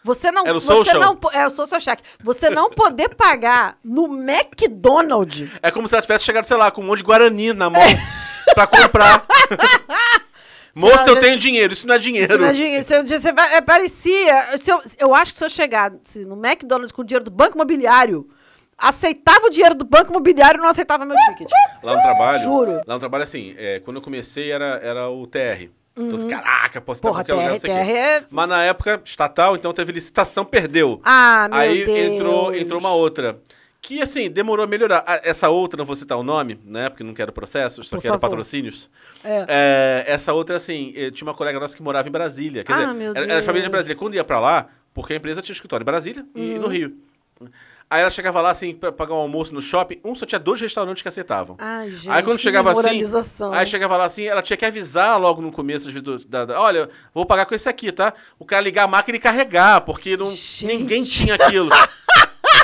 Você não. Era o você social? não po- É, eu sou seu cheque. Você não poder pagar no McDonald's. É como se ela tivesse chegado, sei lá, com um monte de Guarani na mão pra comprar. Moça, eu tenho dinheiro. Isso não é dinheiro. Isso não é dinheiro. Se eu, você vai, é, parecia. Se eu, eu acho que se eu chegasse no McDonald's com o dinheiro do Banco Imobiliário, aceitava o dinheiro do Banco Imobiliário e não aceitava meu ticket. Lá no trabalho. Juro. Lá no trabalho, assim, é, quando eu comecei era, era o TR. Então, assim, caraca, posso Uhum. Porra, lugar, TR, não sei o quê. TR é- Mas na época, estatal, então teve licitação, perdeu. Ah, meu Aí Deus. entrou, entrou uma outra. Que, assim, demorou a melhorar. Essa outra, não vou citar o nome, né? Porque não quero processos, só Por quero favor. patrocínios. É. É, essa outra, assim, eh, tinha uma colega nossa que morava em Brasília. Quer Ah, dizer, meu era, era família de Deus. Brasília. Quando ia pra lá, porque a empresa tinha escritório em Brasília e Uhum. no Rio. Aí ela chegava lá, assim, pra pagar um almoço no shopping, um só tinha dois restaurantes que aceitavam. Ai, gente, aí quando que chegava assim, aí chegava lá assim, ela tinha que avisar logo no começo do- da, da- olha, vou pagar com esse aqui, tá? O cara ligar a máquina e carregar, porque não, Gente. ninguém tinha aquilo.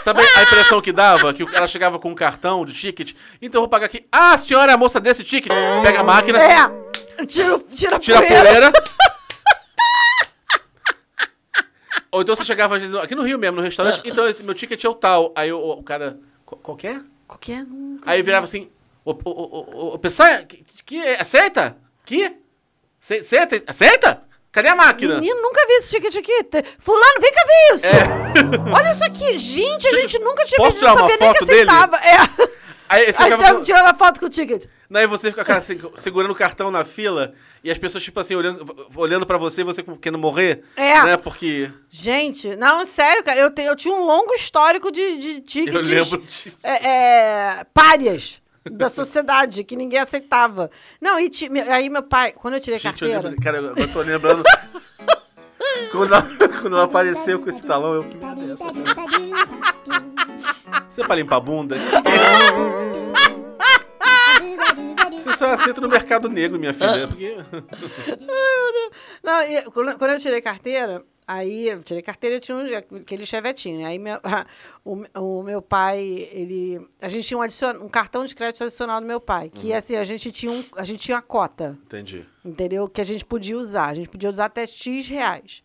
Sabe a impressão que dava? Que o cara chegava com um cartão de ticket. Então eu vou pagar aqui. Ah, a senhora é a moça desse ticket. Pega a máquina, É! Tira, tira, tira a poeira. Ou então você chegava às vezes, aqui no Rio mesmo, no restaurante. Então esse meu ticket é o tal. Aí o, o cara. "Qual- Qual que é? Qualquer um. Aí virava assim, ô, ô, ô, ô, ô, Peçanha, que, que, aceita? Que? Ce- Aceita? Aceita? Cadê a máquina? Menino, nunca vi esse ticket aqui. Fulano, vem cá ver isso. É. Olha isso aqui. Gente, a gente nunca tinha Posso visto, tirar não uma sabia nem que foto dele? aceitava. É. Aí você Aí tava com- tirando a foto com o ticket. Aí você fica cara, assim, segurando o cartão na fila e as pessoas, tipo assim, olhando, olhando pra você e você querendo morrer. É. Né? Porque. Gente, não, sério, cara. Eu, te- eu tinha um longo histórico de, de tickets. Eu lembro disso. É, é, párias da sociedade, que ninguém aceitava. Não, e ti- me- aí meu pai, quando eu tirei Gente, eu carteira. lembro. Cara, eu tô lembrando. quando, ela, quando ela apareceu com esse talão, eu. Que merda é essa? Você é pra limpar a bunda? Você só aceita no mercado negro, minha filha. Porque. Não, e quando, quando eu tirei carteira, aí eu tirei carteira eu tinha um, aquele chevetinho, né? Aí meu, o, o meu pai, ele. A gente tinha um, adicion, um cartão de crédito adicional do meu pai. Que assim, a gente tinha um, a gente tinha uma cota. Entendi. entendeu? Que a gente podia usar. A gente podia usar até X reais.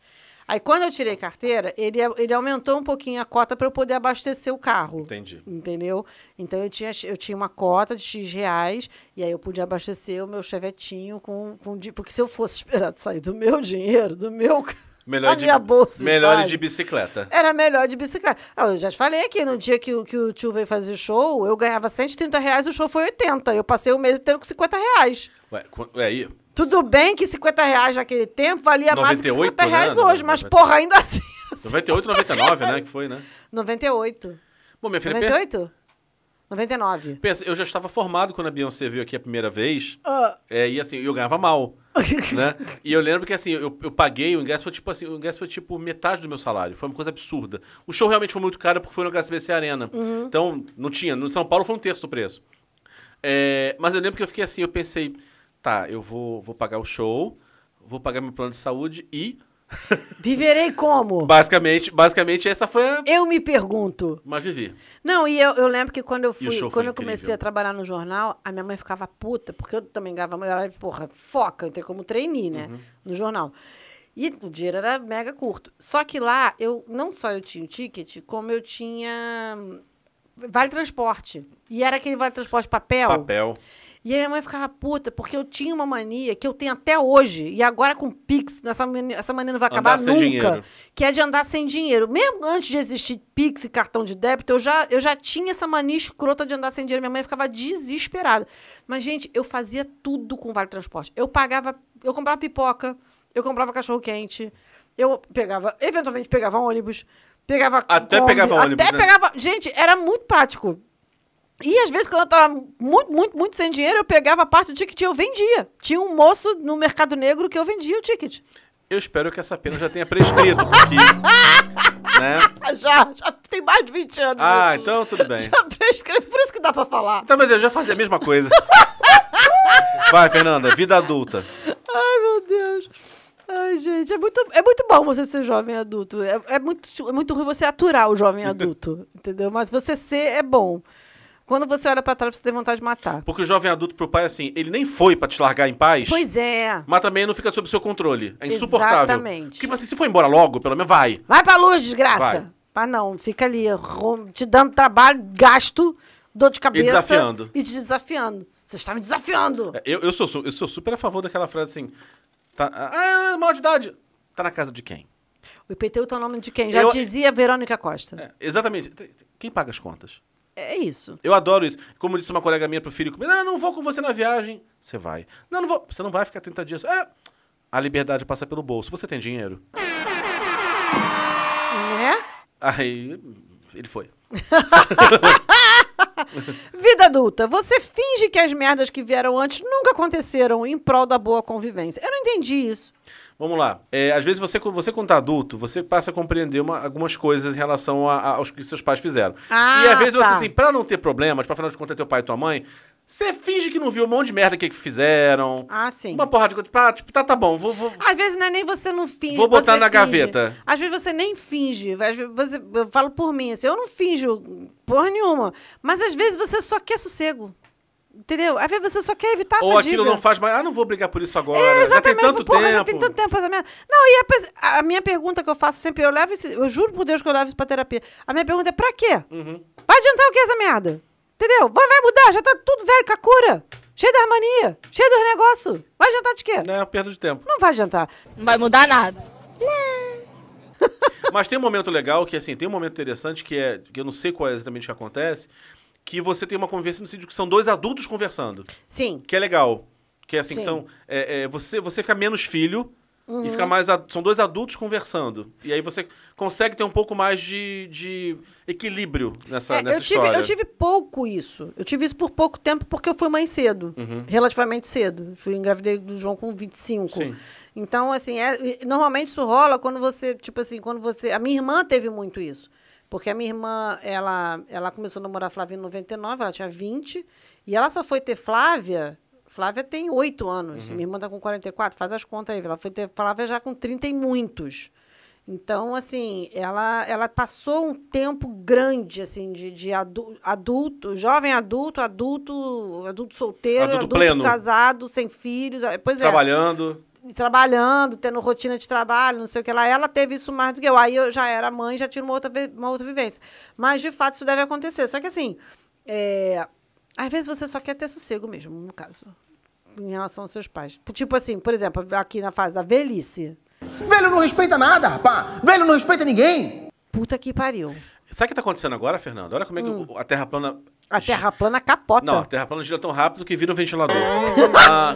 Aí, quando eu tirei carteira, ele, ele aumentou um pouquinho a cota para eu poder abastecer o carro. Entendi. Entendeu? Então, eu tinha, eu tinha uma cota de X reais e aí eu podia abastecer o meu chevetinho com, com... Porque se eu fosse esperar sair do meu dinheiro, do meu... Melhor da de, minha bolsa melhor de bicicleta. Era melhor de bicicleta. Ah, eu já te falei aqui, no dia que, o- que o tio veio fazer show, eu ganhava 130 reais, o show foi 80. Eu passei o mês inteiro com 50 reais. Ué, ué, aí. Tudo bem que 50 reais naquele tempo valia mais do que 98, 50 reais né? hoje, mas 98. porra, ainda assim. 98, 99, né? Que foi, né? 98. Bom, minha filha, pensa, 98? 99. pensa, eu já estava formado quando a Beyoncé veio aqui a primeira vez. Ah. É, e assim, eu ganhava mal. né? E eu lembro que assim, eu, eu paguei, o ingresso foi tipo assim, o ingresso foi tipo metade do meu salário. Foi uma coisa absurda. O show realmente foi muito caro porque foi no HSBC Arena. Uhum. Então, não tinha. No São Paulo foi um terço do preço. É, mas eu lembro que eu fiquei assim, eu pensei, tá, eu vou, vou pagar o show, vou pagar meu plano de saúde e. Viverei como? Basicamente, basicamente essa foi a. Eu me pergunto. Mas vivi. Não, e eu, eu lembro que quando eu fui, quando eu comecei a trabalhar no jornal, a minha mãe ficava puta, porque eu também ganhava maior, porra, foca, eu entrei como trainee, né, Uhum. no jornal. E o dinheiro era mega curto. Só que lá, eu não só eu tinha o ticket, como eu tinha hum, vale transporte. E era aquele vale transporte papel. Papel. E aí minha mãe ficava puta, porque eu tinha uma mania que eu tenho até hoje, e agora com Pix, nessa mania, essa mania não vai acabar nunca, dinheiro. que é de andar sem dinheiro. Mesmo antes de existir Pix e cartão de débito, eu já, eu já tinha essa mania escrota de andar sem dinheiro. Minha mãe ficava desesperada. Mas, gente, eu fazia tudo com Vale Transporte. Eu pagava, eu comprava pipoca, eu comprava cachorro-quente, eu pegava, eventualmente pegava ônibus, pegava Até Kombi, pegava ônibus, Até né? pegava... Gente, era muito prático. E às vezes, quando eu tava muito, muito, muito sem dinheiro, eu pegava a parte do ticket e eu vendia. Tinha um moço no Mercado Negro que eu vendia o ticket. Eu espero que essa pena já tenha prescrito, porque. né? Já, já tem mais de 20 anos. Ah, isso. então tudo bem. Já prescreve, por isso que dá pra falar. Então, mas eu já fazia a mesma coisa. Vai, Fernanda, vida adulta. Ai, meu Deus. Ai, gente, é muito, é muito bom você ser jovem adulto. É, é muito, é muito ruim você aturar o jovem adulto, entendeu? Mas você ser é bom. Quando você olha pra trás, você tem vontade de matar. Porque o jovem adulto pro pai, assim, ele nem foi pra te largar em paz. Pois é. Mas também não fica sob seu controle. É insuportável. Exatamente. Tipo assim, se for embora logo, pelo menos vai. Vai pra luz, desgraça. Vai. Mas não, fica ali, te dando trabalho, gasto, dor de cabeça. desafiando. E te desafiando. Você está me desafiando. É, Eu, eu, sou, eu sou super a favor daquela frase assim. Tá, ah, mal de idade. Tá na casa de quem? O IPTU tá o nome de quem? Já Eu- dizia Verônica Costa. É, exatamente. Quem paga as contas? É, isso. Eu adoro isso. Como disse uma colega minha pro filho, não, não vou com você na viagem. Você vai. Não, não vou. Você não vai ficar 30 dias. É. A liberdade passa pelo bolso. Você tem dinheiro? Né? Aí, ele foi. Vida adulta, você finge que as merdas que vieram antes nunca aconteceram em prol da boa convivência. Eu não entendi isso. Vamos lá. É, às vezes você, você quando tá adulto, você passa a compreender uma- algumas coisas em relação a- a- aos que seus pais fizeram. Ah, e às vezes tá. você, assim, pra não ter problemas, pra afinal de contas é teu pai e tua mãe, você finge que não viu um monte de merda que que fizeram. Ah, sim. Uma porrada de coisa. Pra, tipo, tá, tá bom, vou. vou... Às vezes não é nem você não finge. Vou botar na finge. gaveta. Às vezes você nem finge. Às vezes você- eu falo por mim, assim, eu não finjo porra nenhuma. Mas às vezes você só quer sossego. Entendeu? Às vezes você só quer evitar a Ou fadiga. aquilo não faz mais. Ah, não vou brigar por isso agora. É, já tem exatamente. tanto Porra, tempo. Já tem tanto tempo pra fazer merda. Não, e a, a minha pergunta que eu faço sempre, eu levo isso, eu juro por Deus que eu levo isso pra terapia. A minha pergunta é pra quê? Uhum. Vai adiantar o que essa merda? Entendeu? Vai, vai mudar, já tá tudo velho, cacura. Cheio da harmonia, cheio dos negócios. Vai adiantar de quê? Não é perda de tempo. Não vai adiantar. Não vai mudar nada. Mas tem um momento legal que, assim, tem um momento interessante que é. que eu não sei qual é exatamente o que acontece. Que você tem uma conversa no sentido que são dois adultos conversando. Sim. Que é legal. Que é assim, Sim. são. é, é, você, você fica menos filho Uhum. e fica mais. a- São dois adultos conversando. E aí você consegue ter um pouco mais de, de equilíbrio nessa, É, nessa eu, tive, história. eu tive pouco isso. Eu tive isso por pouco tempo porque eu fui mãe cedo. Uhum. Relativamente cedo. Fui engravidei do João com 25. Sim. Então, assim, é- normalmente isso rola quando você, tipo assim, quando você. A minha irmã teve muito isso. Porque a minha irmã, ela, ela começou a namorar a Flávia em 99, ela tinha 20. E ela só foi ter Flávia. Flávia tem 8 anos. Uhum. Minha irmã tá com 44, faz as contas aí. Ela foi ter Flávia já com 30 e muitos. Então, assim, ela, ela passou um tempo grande, assim, de, de adu- adulto, jovem adulto, adulto, adulto solteiro, Adulto adulto, casado, sem filhos. eh, Pois é Trabalhando. Trabalhando, tendo rotina de trabalho, não sei o que lá. Ela teve isso mais do que eu. Aí eu já era mãe, já tinha uma outra, uma outra vivência. Mas, de fato, isso deve acontecer. Só que, assim, é, às vezes você só quer ter sossego mesmo, no caso, em relação aos seus pais. Tipo assim, por exemplo, aqui na fase da velhice. Velho não respeita nada, rapá. Velho não respeita ninguém. Puta que pariu. Sabe o que tá acontecendo agora, Fernando? Olha como é que Hum. a Terra plana. A terra plana capota. Não, a Terra plana gira tão rápido que vira um ventilador. Ah,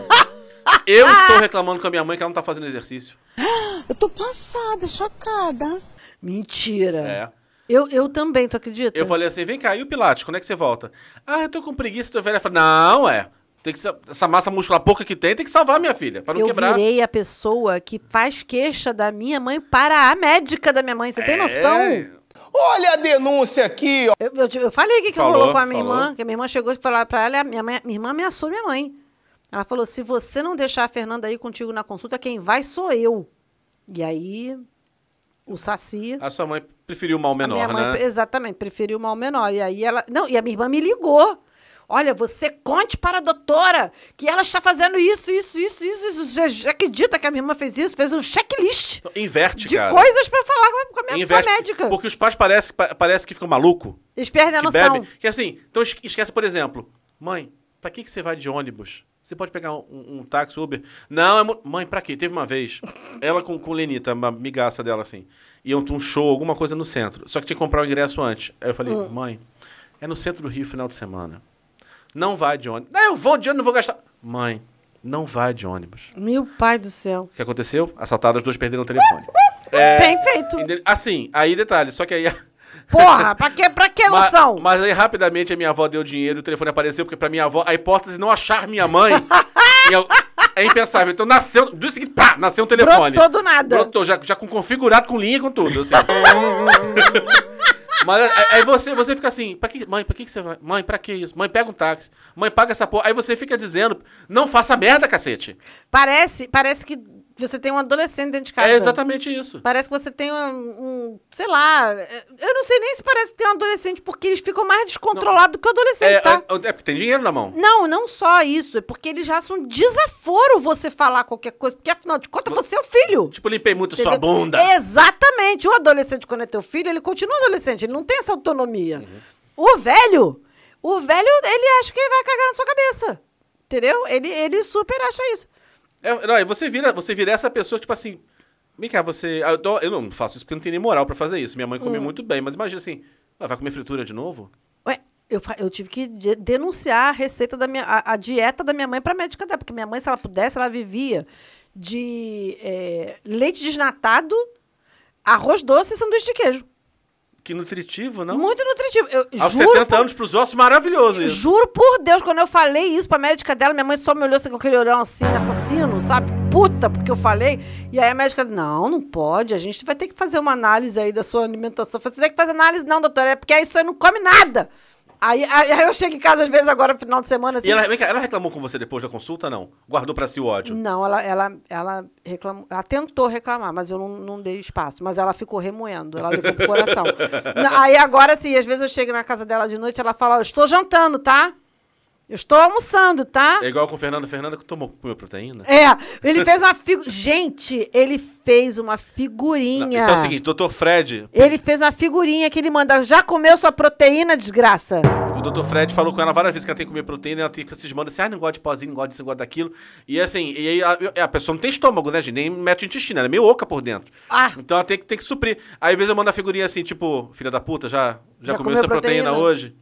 eu estou reclamando com a minha mãe que ela não tá fazendo exercício. Eu tô passada, chocada. Mentira. É. Eu, eu também, tu acredita? Eu falei assim: vem cá, e o Pilates, quando é que você volta? Ah, eu tô com preguiça, tô velha. Eu falei, não, é. Tem que, sa- essa massa muscular pouca que tem, tem que salvar minha filha, pra não eu quebrar. virei a pessoa que faz queixa da minha mãe para a médica da minha mãe. Você tem É. noção? Olha a denúncia aqui, ó. Eu, eu, eu falei aqui que Falou, rolou com a minha falou. irmã, que a minha irmã chegou e falou pra ela, minha, mãe- minha irmã ameaçou minha mãe. Ela falou: se você não deixar a Fernanda aí contigo na consulta, quem vai sou eu. E aí, o Saci. A sua mãe preferiu o mal a minha menor, mãe, né? Exatamente, preferiu o mal menor. E aí ela. Não, e a minha irmã me ligou. Olha, você conte para a doutora que ela está fazendo isso, isso, isso, isso, isso. Já, já acredita que a minha irmã fez isso? Fez um checklist Inverte, de cara. coisas para falar com a, minha com a Inverte. médica. Porque os pais parecem pa- parece que ficam maluco. Eles perdem a que noção. bebe. Que assim, então es- esquece, por exemplo, mãe, pra que, que você vai de ônibus? Você pode pegar um, um táxi, Uber? Não, é mãe, pra quê? Teve uma vez, ela com, com Lenita, uma migaça dela assim, iam pra um show, alguma coisa no centro, só que tinha que comprar o ingresso antes. Aí eu falei, Hum. mãe, é no centro do Rio final de semana. Não vai de ônibus. Não, eu vou de ônibus, não vou gastar. Mãe, não vai de ônibus. Meu pai do céu. O que aconteceu? Assaltaram, os dois perderam o telefone. É, Bem feito. Assim, aí detalhe, só que aí. Porra, pra que, pra que noção? Mas, aí rapidamente a minha avó deu dinheiro e o telefone apareceu, porque pra minha avó a hipótese de não achar minha mãe é impensável. Então nasceu, do seguinte, pá, nasceu um telefone. Brotou do nada. Brotou, já, já com configurado com linha e com tudo, assim. Mas aí- aí você, você fica assim, pra que, mãe, pra que, que você vai? Mãe, pra que isso? Mãe, pega um táxi. Mãe, paga essa porra. Aí você fica dizendo, não faça merda, cacete. Parece, parece que você tem um adolescente dentro de casa. É exatamente isso. Parece que você tem um, um- sei lá, eu não sei nem se parece que tem um adolescente, porque eles ficam mais descontrolados do que o adolescente, É, tá? é, é porque tem dinheiro na mão. Não, não só isso, é porque eles já são desaforo você falar qualquer coisa, porque afinal de contas você é o filho. Tipo, limpei muito sua entendeu? bunda. Exatamente. O adolescente, quando é teu filho, ele continua adolescente, ele não tem essa autonomia. Uhum. O velho, o velho, ele acha que vai cagar na sua cabeça. Entendeu? Ele, ele super acha isso. É, não, você vira, você vira essa pessoa, tipo assim. Vem cá, você. ah, Eu, tô- eu não faço isso porque não tenho nem moral pra fazer isso. Minha mãe come Hum. muito bem, mas imagina assim, ah, vai comer fritura de novo? Ué, eu, eu tive que de- denunciar a receita da minha. A, a dieta da minha mãe pra médica dela. Porque minha mãe, se ela pudesse, ela vivia de é, leite desnatado, arroz doce e sanduíche de queijo. Que nutritivo, não? Muito nutritivo. Eu Aos juro 70 por- anos pros ossos, maravilhoso isso. Juro por Deus, quando eu falei isso pra médica dela, minha mãe só me olhou assim, com aquele olhão assim, assassino, sabe? Puta, porque eu falei. E aí a médica, não, não pode, a gente vai ter que fazer uma análise aí da sua alimentação. Eu falei, Você tem que fazer análise, não, doutora, é porque aí você não come nada. Aí, aí, aí eu chego em casa, às vezes, agora, no final de semana, assim. E ela, cá, ela reclamou com você depois da consulta, não? Guardou pra si o ódio? Não, ela, ela, ela reclamou. Ela tentou reclamar, mas eu não, não dei espaço. Mas ela ficou remoendo, ela levou pro coração. Aí agora, assim, às vezes eu chego na casa dela de noite, ela fala: "Ó, Eu estou jantando, tá? Eu estou almoçando, tá? É igual com o Fernando. Fernando que tomou comeu proteína. É, ele fez uma figurinha. Gente, ele fez uma figurinha. Não, isso é o seguinte, doutor Fred, Ele fez uma figurinha que ele manda. Já comeu sua proteína, desgraça? o doutor Fred falou com ela várias vezes que ela tem que comer proteína, ela que cismando assim, ah, não gosta de pozinho, não gosta disso, não gosta daquilo. E assim, e aí a, a pessoa não tem estômago, né, gente? Nem mete o intestino, ela é meio oca por dentro. Ah. Então ela tem que, tem que suprir. Aí às vezes eu mando a figurinha assim, tipo, filha da puta, já, já, Já comeu, comeu sua proteína, proteína? hoje?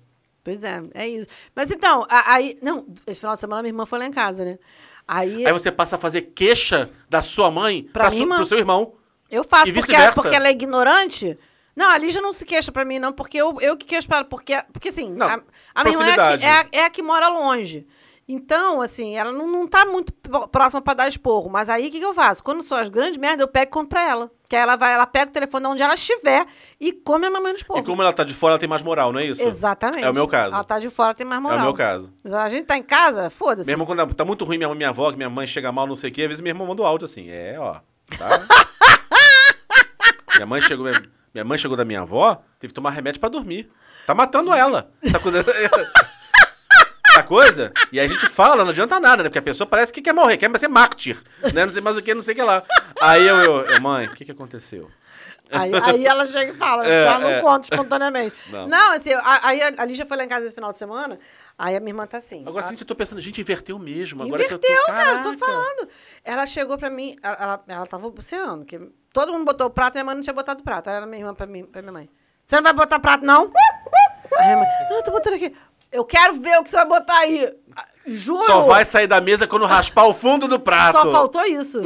Pois é, é isso. Mas então, aí. Não, esse final de semana minha irmã foi lá em casa, né? Aí. Aí você passa a fazer queixa da sua mãe Pra pra minha irmã. pro seu irmão. Eu faço, E porque, vice-versa. porque ela é ignorante. Não, a Lígia não se queixa pra mim, não, porque eu, eu que queixo pra ela. Porque, porque assim, Não, a, a minha irmã é a, que, é, a, é a que mora longe. Então, assim, ela não, não tá muito próxima pra dar esporro. Mas aí, o que, que eu faço? Quando são as grandes merdas, eu pego e conto pra ela. Que aí ela vai, ela pega o telefone onde ela estiver e come a mamãe no esporro. E como ela tá de fora, ela tem mais moral, não é isso? Exatamente. É o meu caso. Ela tá de fora, tem mais moral. É o meu caso. A gente tá em casa, foda-se. Mesmo quando tá muito ruim minha mãe, minha avó, que minha mãe chega mal, não sei o quê, às vezes minha irmã manda um áudio assim, é, ó, tá? minha mãe chegou, minha, minha mãe chegou da minha avó, teve que tomar remédio pra dormir. Tá matando ela. Essa coisa... Essa coisa, e a gente fala, não adianta nada, né? Porque a pessoa parece que quer morrer, quer ser mártir, né? Não sei mais o que, não sei o que lá. Aí eu, eu, eu mãe, o que que aconteceu? Aí, aí ela chega e fala, É, ela não é. conta espontaneamente. Não. Não, assim, a- aí a, a Lígia foi lá em casa esse final de semana, aí a minha irmã tá assim. Agora ela- sim, eu tô pensando, gente, inverteu mesmo. Agora Inverteu, que eu tô, cara, tô Caraca. falando. Ela chegou pra mim, ela, ela, tava observando, que todo mundo botou o prato e a minha mãe não tinha botado o prato. Aí ela, minha irmã, pra, mim, pra minha mãe, você não vai botar prato, não? Aí a minha mãe, não, tô botando aqui. Eu quero ver o que você vai botar aí. Juro. Só vai sair da mesa quando raspar o fundo do prato. Só faltou isso.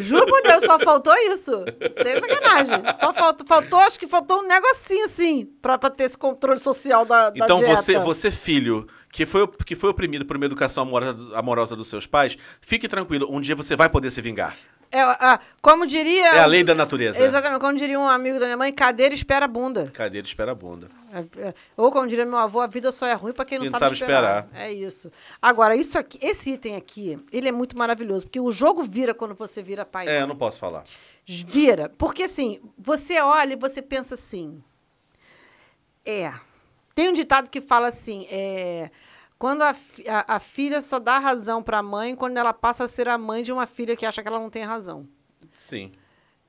Juro por Deus, só faltou isso. Sem sacanagem. Só faltou, faltou, acho que faltou um negocinho assim, pra, pra ter esse controle social da, da Então dieta. você, você filho, que foi, que foi oprimido por uma educação amorosa, amorosa dos seus pais, fique tranquilo, um dia você vai poder se vingar. É, ah, como diria... É a lei da natureza. Exatamente, como diria um amigo da minha mãe, cadeira espera a bunda. Cadeira espera a bunda. É, é, Ou como diria meu avô, a vida só é ruim quem não Quem não sabe, sabe esperar. esperar. É isso. Agora, isso aqui, esse item aqui, ele é muito maravilhoso, porque o jogo vira quando você vira pai. É, eu não posso falar. Vira. Porque assim, você olha e você pensa assim. É. Tem um ditado que fala assim: é. Quando a, a- a filha só dá razão pra mãe quando ela passa a ser a mãe de uma filha que acha que ela não tem razão. Sim.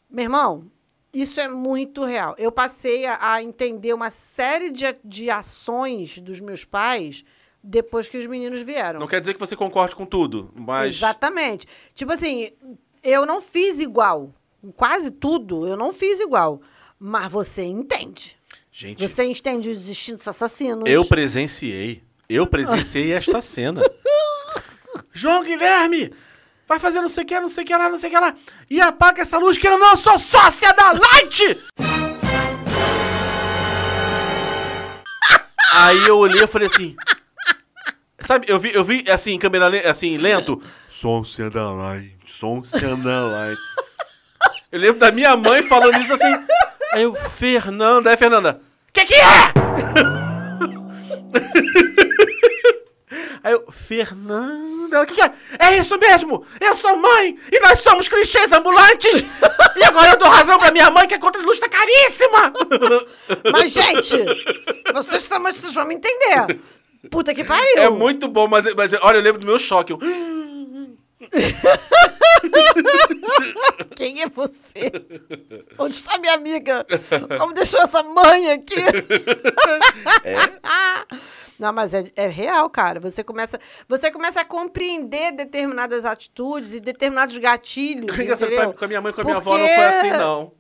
Meu irmão, isso é muito real. Eu passei a, a entender uma série de, a- de ações dos meus pais depois que os meninos vieram. Não quer dizer que você concorde com tudo, mas. Exatamente. Tipo assim, eu não fiz igual. Quase tudo eu não fiz igual. Mas você entende. Gente, Você entende os instintos assassinos. eu presenciei. Eu presenciei esta cena. João Guilherme! Vai fazer não sei o que, não sei o que lá, não sei o que lá. E apaga essa luz que eu não sou sócia da Light! Aí eu olhei e falei assim. Sabe, eu vi, eu vi assim, em câmera assim, lento. Sócia da Light, sócia da Light. Eu lembro da minha mãe falando isso assim. Aí eu, Fernanda, é Fernanda. Que que é? Aí eu, Fernanda, o que, que é? É isso mesmo! Eu sou mãe! E nós somos clichês ambulantes! e agora eu dou razão pra minha mãe que a conta de luz tá caríssima! Mas, gente, vocês, são, mas vocês vão me entender. Puta que pariu. É muito bom, mas, mas olha, eu lembro do meu choque. Eu, Quem é você? Onde está minha amiga? Como deixou essa mãe aqui? Não, mas é, é real, cara. Você começa, você começa a compreender determinadas atitudes e determinados gatilhos. Entendeu? com a minha mãe e com a minha avó Porque- não foi assim, não.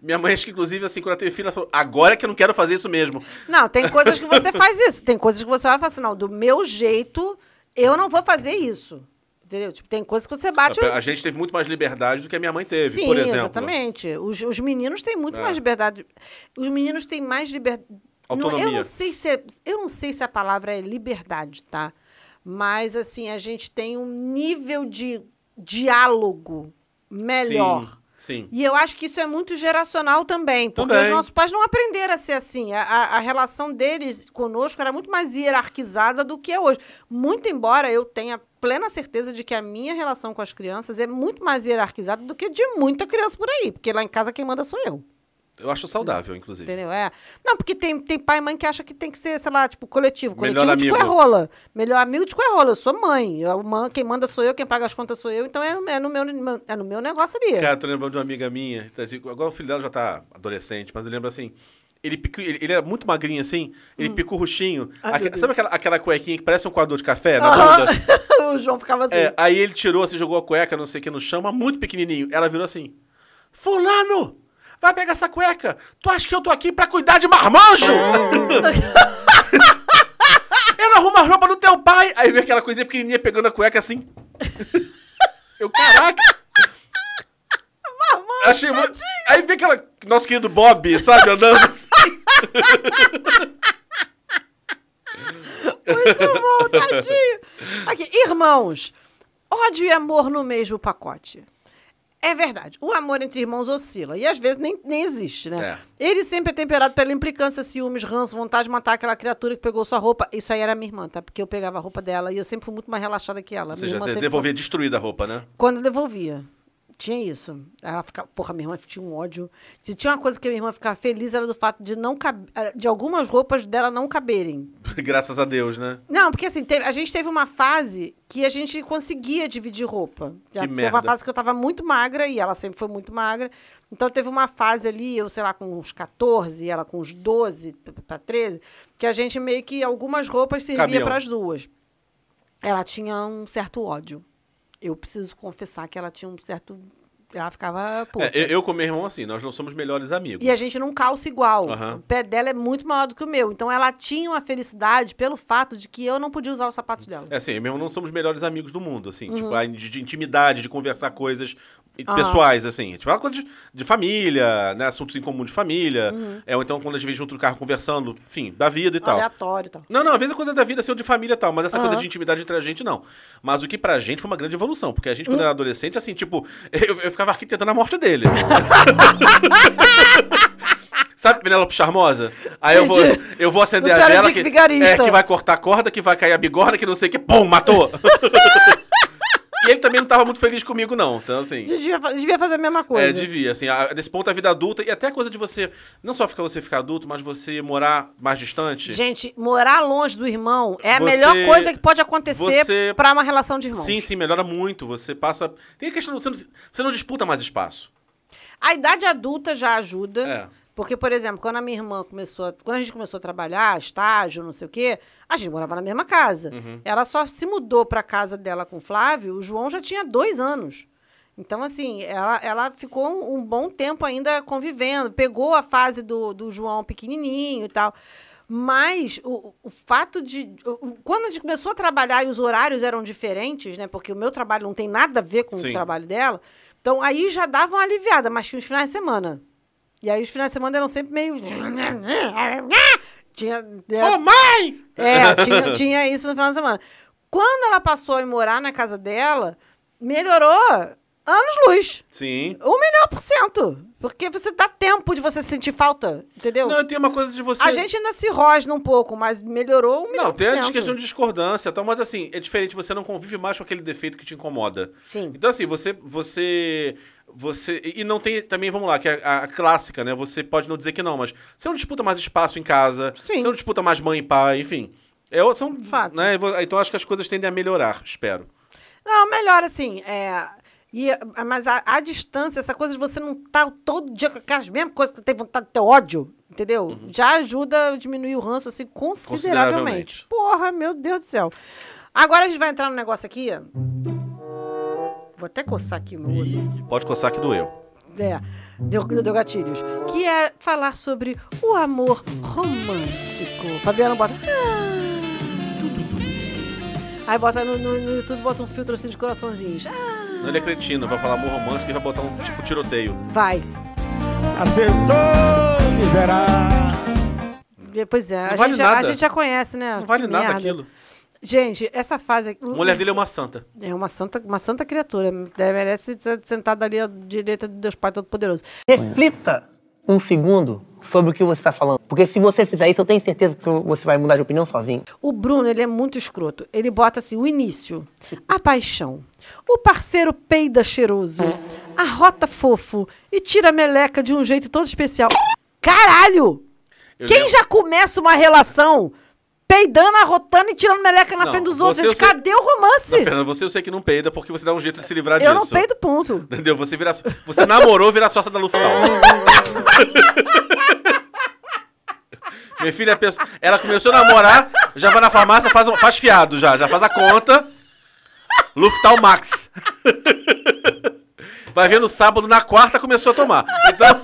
Minha mãe, acho que inclusive, assim, quando ela teve filho, ela falou: agora é que eu não quero fazer isso mesmo. Não, tem coisas que você faz isso. Tem coisas que você olha e fala assim, não, do meu jeito, eu não vou fazer isso. Entendeu? Tipo, tem coisas que você bate. A gente teve muito mais liberdade do que a minha mãe teve, Sim, por exemplo. exatamente. Os, os meninos têm muito É. mais liberdade. Os meninos têm mais liberdade. eu Autonomia. não sei se é- eu não sei se a palavra é liberdade, tá? Mas assim, a gente tem um nível de diálogo melhor. Sim, sim. E eu acho que isso é muito geracional também, porque Também. os nossos pais não aprenderam a ser assim. A, a- a relação deles conosco era muito mais hierarquizada do que é hoje. Muito embora eu tenha plena certeza de que a minha relação com as crianças é muito mais hierarquizada do que de muita criança por aí, porque lá em casa quem manda sou eu. Eu acho saudável, inclusive. Entendeu? É. Não, porque tem, tem pai e mãe que acha que tem que ser, sei lá, tipo, coletivo. Melhor Coletivo de amigo. coerrola. Melhor amigo de coerrola. Eu sou mãe. Eu, man- quem manda sou eu, quem paga as contas sou eu. Então é, é no, meu, é no meu negócio ali. Cara, tô lembrando de uma amiga minha. tá, Agora o filho dela já tá adolescente, mas eu lembro assim. Ele, picu, ele, ele era muito magrinho assim, ele picou o roxinho. Hum. Deus. sabe aquela, aquela cuequinha que parece um coador de café na bunda? o João ficava assim. É, aí ele tirou, assim, jogou a cueca, não sei o que, no chão, mas muito pequenininho. Ela virou assim: Fulano! Vai pegar essa cueca! Tu acha que eu tô aqui pra cuidar de marmanjo? eu não arrumo a roupa do teu pai! Aí veio aquela coisinha pequenininha pegando a cueca assim. eu, caraca! Achei muito. Aí veio aquela. Nosso querido Bob, sabe, andando assim. Muito bom, tadinho. Aqui, irmãos, ódio e amor no mesmo pacote. É verdade. O amor entre irmãos oscila. E às vezes nem, nem existe, né? Ele sempre é temperado pela implicância, ciúmes, ranço, vontade de matar aquela criatura que pegou sua roupa. Isso aí era minha irmã, tá? Porque eu pegava a roupa dela e eu sempre fui muito mais relaxada que ela. Ou seja, você devolvia destruída a roupa, né? quando devolvia. Tinha isso. Ela ficava. Porra, minha irmã tinha um ódio. Se tinha uma coisa que a minha irmã ficava feliz, era do fato de não cab... eh, de algumas roupas dela não caberem. Graças a Deus, né? Não, porque assim, teve- a gente teve uma fase que a gente conseguia dividir roupa. Já teve merda. uma fase que eu tava muito magra e ela sempre foi muito magra. Então teve uma fase ali, eu sei lá, com uns 14, ela com uns 12 para 13, que a gente meio que algumas roupas servia para as duas. Ela tinha um certo ódio. Eu preciso confessar que ela tinha um certo. Ela ficava. puta. É, eu, eu com meu irmão, assim, nós não somos melhores amigos. E a gente não calça igual. Aham. O pé dela é muito maior do que o meu. Então ela tinha uma felicidade pelo fato de que eu não podia usar os sapatos dela. É assim, mesmo não somos os melhores amigos do mundo, assim. Uhum. Tipo, a- de, de intimidade, de conversar coisas Ah. pessoais, assim. A gente fala coisa de, de família, né? Assuntos em comum de família. Uhum. É, ou então quando a gente vem junto no carro conversando, enfim, da vida e tal. Aleatório e tal. Não, não, às vezes é coisa da vida, assim, ou de família e tal, mas essa coisa de intimidade entre a gente, não. Mas o que pra gente foi uma grande evolução, porque a gente, quando Hum. era adolescente, assim, tipo, eu, eu ficava arquitetando a morte dele. Sabe Penélope Charmosa? Aí eu vou, eu vou acender Você a vela que, Vigarista. é, que vai cortar a corda, que vai cair a bigorna, que não sei o que, pum, matou! e ele também não tava muito feliz comigo, não. Então, assim... Devia, devia fazer a mesma coisa. É, devia, assim, a- nesse ponto a vida adulta e até a coisa de você, não só ficar você ficar adulto, mas você morar mais distante. Gente, morar longe do irmão é a Você- melhor coisa que pode acontecer você- pra uma relação de irmãos. Sim, sim, melhora muito. Você passa. Tem a questão, você não, você não disputa mais espaço. A idade adulta já ajuda. É. Porque, por exemplo, quando a minha irmã começou, a- quando a gente começou a trabalhar, estágio, não sei o quê, a gente morava na mesma casa. Uhum. Ela só se mudou pra casa dela com o Flávio, o João já tinha dois anos. Então, assim, ela, ela ficou um, um bom tempo ainda convivendo, pegou a fase do, do João pequenininho e tal. Mas o, o fato de. o- quando a gente começou a trabalhar e os horários eram diferentes, né? Porque o meu trabalho não tem nada a ver com Sim. o trabalho dela. Então aí já dava uma aliviada, mas tinha os finais de semana. E aí os finais de semana eram sempre meio. Tinha. Ô, mãe! É, tinha, tinha isso no final de semana. Quando ela passou a ir morar na casa dela, melhorou anos luz. Sim. Um milhão por cento. Porque você dá tempo de você sentir falta, entendeu? Não, tem uma coisa de você. A gente ainda se rosna um pouco, mas melhorou um milhão Não, por tem a cento. questão de discordância e tal, mas assim, é diferente, você não convive mais com aquele defeito que te incomoda. Sim. Então, assim, você. você você e não tem também vamos lá que é a, a clássica né você pode não dizer que não mas você não disputa mais espaço em casa Sim. você não disputa mais mãe e pai enfim é, são Fato. né então acho que as coisas tendem a melhorar espero Não, melhor assim, é... E, mas a, a distância, essa coisa de você não estar todo dia com aquelas mesmas coisas que você tem vontade de ter ódio, entendeu? Uhum. Já ajuda a diminuir o ranço, assim, consideravelmente. Consideravelmente. Porra, meu Deus do céu. Agora a gente vai entrar no negócio aqui. Vou até coçar aqui o meu olho. pode coçar que doeu É, deu, deu gatilhos. Que é falar sobre o amor romântico. Fabiana bota. "Ah, tudo bem." Aí bota no, no- no YouTube, bota um filtro assim de coraçãozinhos. Ah, Não, ele é cretino, vai falar amor romântico e vai botar um tipo tiroteio. vai. Acertou, miserável. Pois é, a, vale gente, já- a nada. gente já conhece, né? Não vale Que nada merda. aquilo. Gente, essa fase aqui. A mulher dele é uma santa. É uma santa, uma santa criatura. Deve- Merece ser sentada ali à direita de Deus Pai Todo-Poderoso. Reflita um segundo sobre o que você está falando. Porque se você fizer isso, eu tenho certeza que você vai mudar de opinião sozinho. O Bruno, ele é muito escroto. Ele bota assim, o início, a paixão, o parceiro peida cheiroso, a rota fofo e tira a meleca de um jeito todo especial. Caralho! Eu Quem lembro- já começa uma relação peidando, arrotando e tirando meleca na Não, frente dos outros? eu Gente, sei- Cadê o romance? Não, Fernanda, você eu sei que não peida porque você dá um jeito de se livrar Eu disso. não peido, ponto. Entendeu? Você vira, você namorou virar sócia da Luftal. Minha filha, pensa- ela começou a namorar, já vai na farmácia, faz, faz fiado já, já faz a conta. Luftal Max. Vai ver no sábado, na quarta começou a tomar. Então.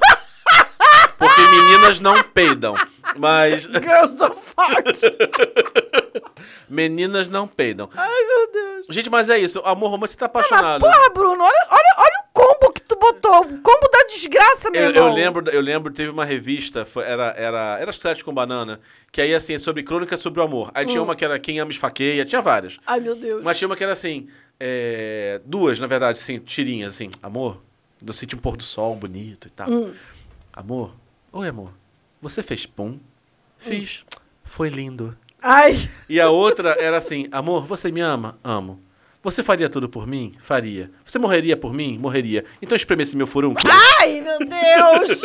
Porque meninas não peidam. Mas. Girls don't fart. Meninas não peidam. Ai, meu Deus. Gente, mas é isso. Amor romântico, você tá apaixonado. Porra, Bruno, olha, olha, olha o combo que tu botou. O combo da desgraça, meu Eu, irmão. eu lembro, eu lembro, teve uma revista, foi- era, era, era Chiclete com Banana, que aí, assim, é sobre crônicas sobre o amor. Aí tinha Hum. uma que era Quem Ama Esfaqueia, tinha várias. Ai, meu Deus. Mas tinha uma que era assim, é, duas, na verdade, assim, tirinhas, assim. Amor, eu senti um pôr do sol bonito e tal. Hum. Amor, oi amor, você fez pum? Fiz. Foi lindo. Ai. E a outra era assim, amor, você me ama? Amo. Você faria tudo por mim? Faria. Você morreria por mim? Morreria. Então espreme esse meu furúnculo. Ai, meu Deus!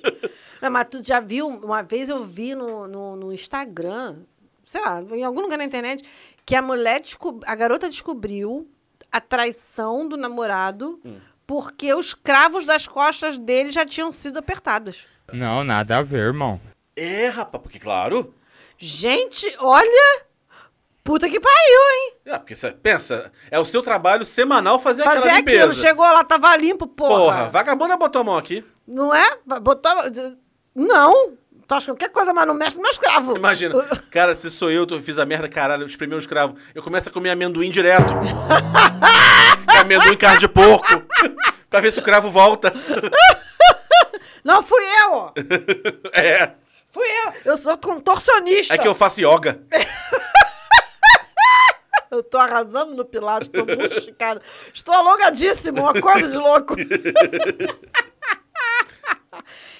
Não, mas tu já viu, uma vez eu vi no, no, no Instagram, sei lá, em algum lugar na internet, que a mulher, descob- a garota descobriu a traição do namorado Hum. porque os cravos das costas dele já tinham sido apertados. Não, nada a ver, irmão. É, rapaz, porque claro. Gente, olha! Puta que pariu, hein? É, porque você pensa, é o seu trabalho semanal fazer, Fazer aquela limpeza. aquilo, chegou lá, tava limpo, porra. Porra, vagabunda botou a mão aqui. Não é? Botou. Não! Tu acha qualquer coisa, mas não mexe no meu escravo. Imagina, cara, se sou eu, eu fiz a merda, caralho, eu espremi um escravo. Eu começo a comer amendoim direto. É amendoim carne de porco. pra ver se o cravo volta. Não fui eu! É. Fui eu! Eu sou contorcionista! É que eu faço yoga. Eu tô arrasando no Pilates, tô muito esticada. Estou alongadíssimo, uma coisa de louco.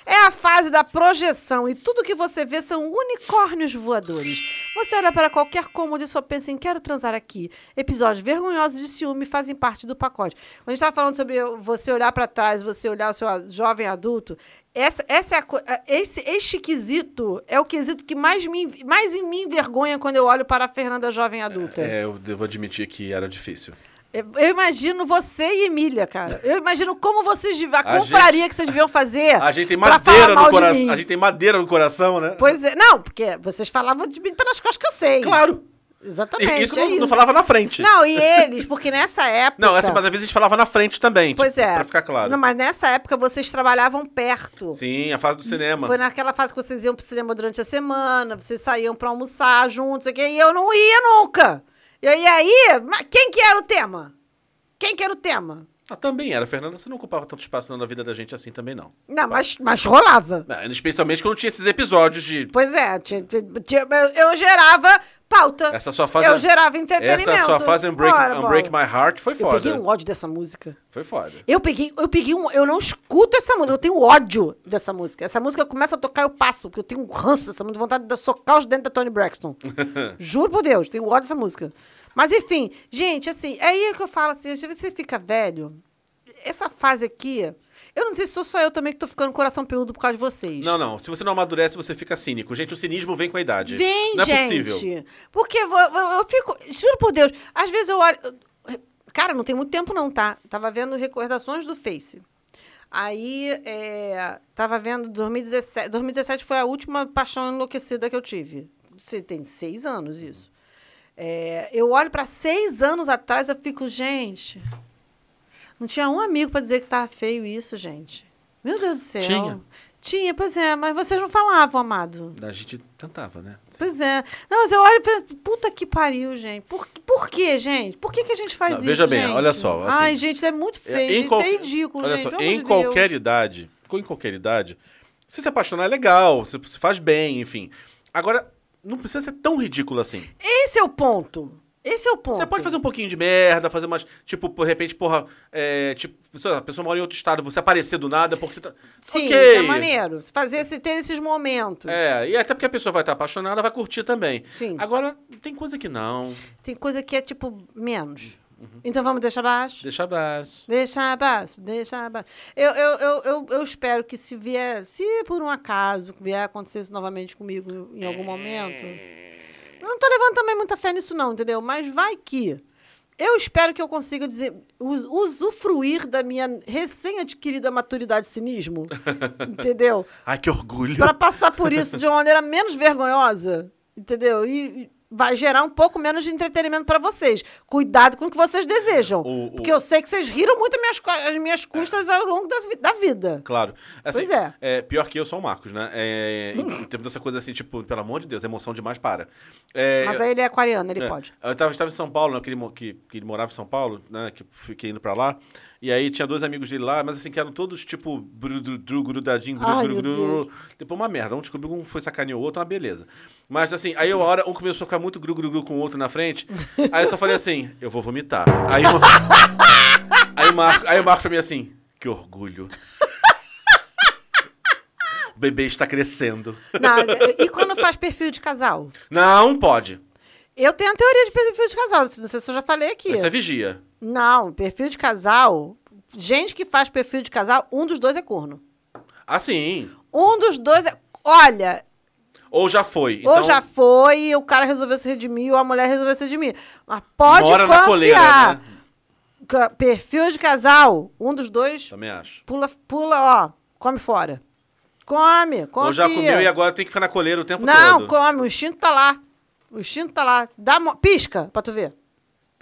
É a fase da projeção e tudo que você vê são unicórnios voadores. Você olha para qualquer cômodo e só pensa em quero transar aqui. Episódios vergonhosos de ciúme fazem parte do pacote. Quando a gente estava falando sobre você olhar para trás, você olhar o seu jovem adulto, essa, essa é a, esse, este quesito é o quesito que mais, me, mais em mim envergonha quando eu olho para a Fernanda jovem adulta. É, eu devo admitir que era difícil. Eu imagino você e Emília, cara. Eu imagino como vocês. A, A confraria que vocês deviam fazer. A gente tem madeira no coração. A gente tem madeira no coração, né? Pois é. Não, porque vocês falavam de mim pelas costas que eu sei. Claro. Exatamente. Isso que é não, não falava na frente. Não, e eles, porque nessa época. Não, essa, mas às vezes a gente falava na frente também. Pois tipo, é. Pra ficar claro. Não, mas nessa época vocês trabalhavam perto. Sim, a fase do cinema. Foi naquela fase que vocês iam pro cinema durante a semana, vocês saíam pra almoçar juntos, e eu não ia nunca. E aí, quem que era o tema? Quem que era o tema? Ah, também era, Fernanda. Você não ocupava tanto espaço na vida da gente assim também, não. Não, mas, mas rolava. Especialmente quando tinha esses episódios de. Pois é, tinha- tinha- eu gerava pauta. Essa sua fase. Eu gerava entretenimento. Essa sua fase Unbreak, Ora, Unbreak. My Heart foi Eu foda. peguei um ódio dessa música. Foi foda. Eu peguei, eu peguei um. Eu não escuto essa música, eu tenho ódio dessa música. Essa música começa a tocar, eu passo, porque eu tenho um ranço dessa música, vontade de socar os dentes da Tony Braxton. Juro por Deus, tenho ódio dessa música. Mas enfim, gente, assim, é aí que eu falo assim, se você fica velho, essa fase aqui. Eu não sei se sou só eu também que tô ficando coração peludo por causa de vocês. Não, não. Se você não amadurece, você fica cínico. Gente, o cinismo vem com a idade. Vem, não é gente. possível. Porque eu, eu- eu fico. Juro por Deus, às vezes eu olho. Cara, não tem muito tempo, não, tá? Tava vendo recordações do Face. Aí, é, tava vendo 2017. 2017 foi a última paixão enlouquecida que eu tive. Você tem seis anos isso. É, eu olho para seis anos atrás eu fico, gente. Não tinha um amigo para dizer que tava feio isso, gente. Meu Deus do céu. Tinha. Tinha, pois é, mas vocês não falavam, amado. A gente tentava, né? Pois é. Não, mas eu olho e penso, puta que pariu, gente. Por, por quê, gente? Por que, que a gente faz Não, isso, veja bem, gente? olha só, assim, Ai, gente, isso é muito feio, em gente, qual- isso é ridículo, Olha gente. só, em de qualquer Deus. idade, em qualquer idade, se se apaixonar é legal, se, se faz bem, enfim. Agora, não precisa ser tão ridículo assim. Esse é o ponto. Esse é o ponto. Você pode fazer um pouquinho de merda, fazer umas. Tipo, por repente, porra. É, tipo, lá, a pessoa mora em outro estado, você aparecer do nada porque você tá. Sim, Ok. isso é maneiro. Fazer esse, ter esses momentos. É, e até porque a pessoa vai estar apaixonada, vai curtir também. Sim. Agora, tem coisa que não. Tem coisa que é, tipo, menos. Uhum. Então vamos deixar abaixo? Deixa abraço. Deixa abaixo, deixa abaixo. Eu, eu, eu, eu, eu espero que se vier, se por um acaso vier acontecer isso novamente comigo em algum momento. Eu não tô levando também muita fé nisso, não, entendeu? Mas vai que. Eu espero que eu consiga dizer, us- usufruir da minha recém-adquirida maturidade e cinismo. entendeu? Ai, que orgulho. Para passar por isso de uma maneira menos vergonhosa, entendeu? E, e vai gerar um pouco menos de entretenimento para vocês. Cuidado com o que vocês desejam. O- o- Porque eu sei que vocês riram muito as minhas, as minhas custas ao longo vi- da vida. Claro. Assim, Pois é. Pior que eu sou o Marcos, né? É, termos dessa coisa assim, tipo, pelo amor de Deus, emoção demais para. É, Mas aí ele é aquariano, ele É. pode. Eu estava em São Paulo, né, que, ele, que, que ele morava em São Paulo, né? Que fiquei indo pra lá. E aí tinha dois amigos dele lá, mas assim, que eram todos tipo grudadinho, gru, Ai, gru, meu gru. Depois uma merda. Um descobriu, um foi sacaneou o outro, uma beleza. Mas assim, aí uma hora um começou a ficar muito gru, gru, gru com o outro na frente. Aí eu só falei assim, eu vou vomitar. Aí, o- aí, o Marco, aí o Marco pra mim assim, que orgulho. O bebê está crescendo. Não, e quando faz perfil de casal? Não pode. Eu tenho a teoria de perfil de casal, não sei se eu já falei aqui. Você é vigia. Não, perfil de casal. Gente que faz perfil de casal, um dos dois é corno. Assim. Um dos dois é. Olha, Ou já foi. ou Então, já foi, e o cara resolveu se redimir, ou a mulher resolveu se redimir. Mas pode Mora confiar. na coleira, né? Perfil de casal, um dos dois Também acho. pula, pula, ó, come fora. Come, confia. Ou já comeu e agora tem que ficar na coleira o tempo Não, todo. come, o instinto tá lá. O instinto tá lá. Dá Pisca pra tu ver.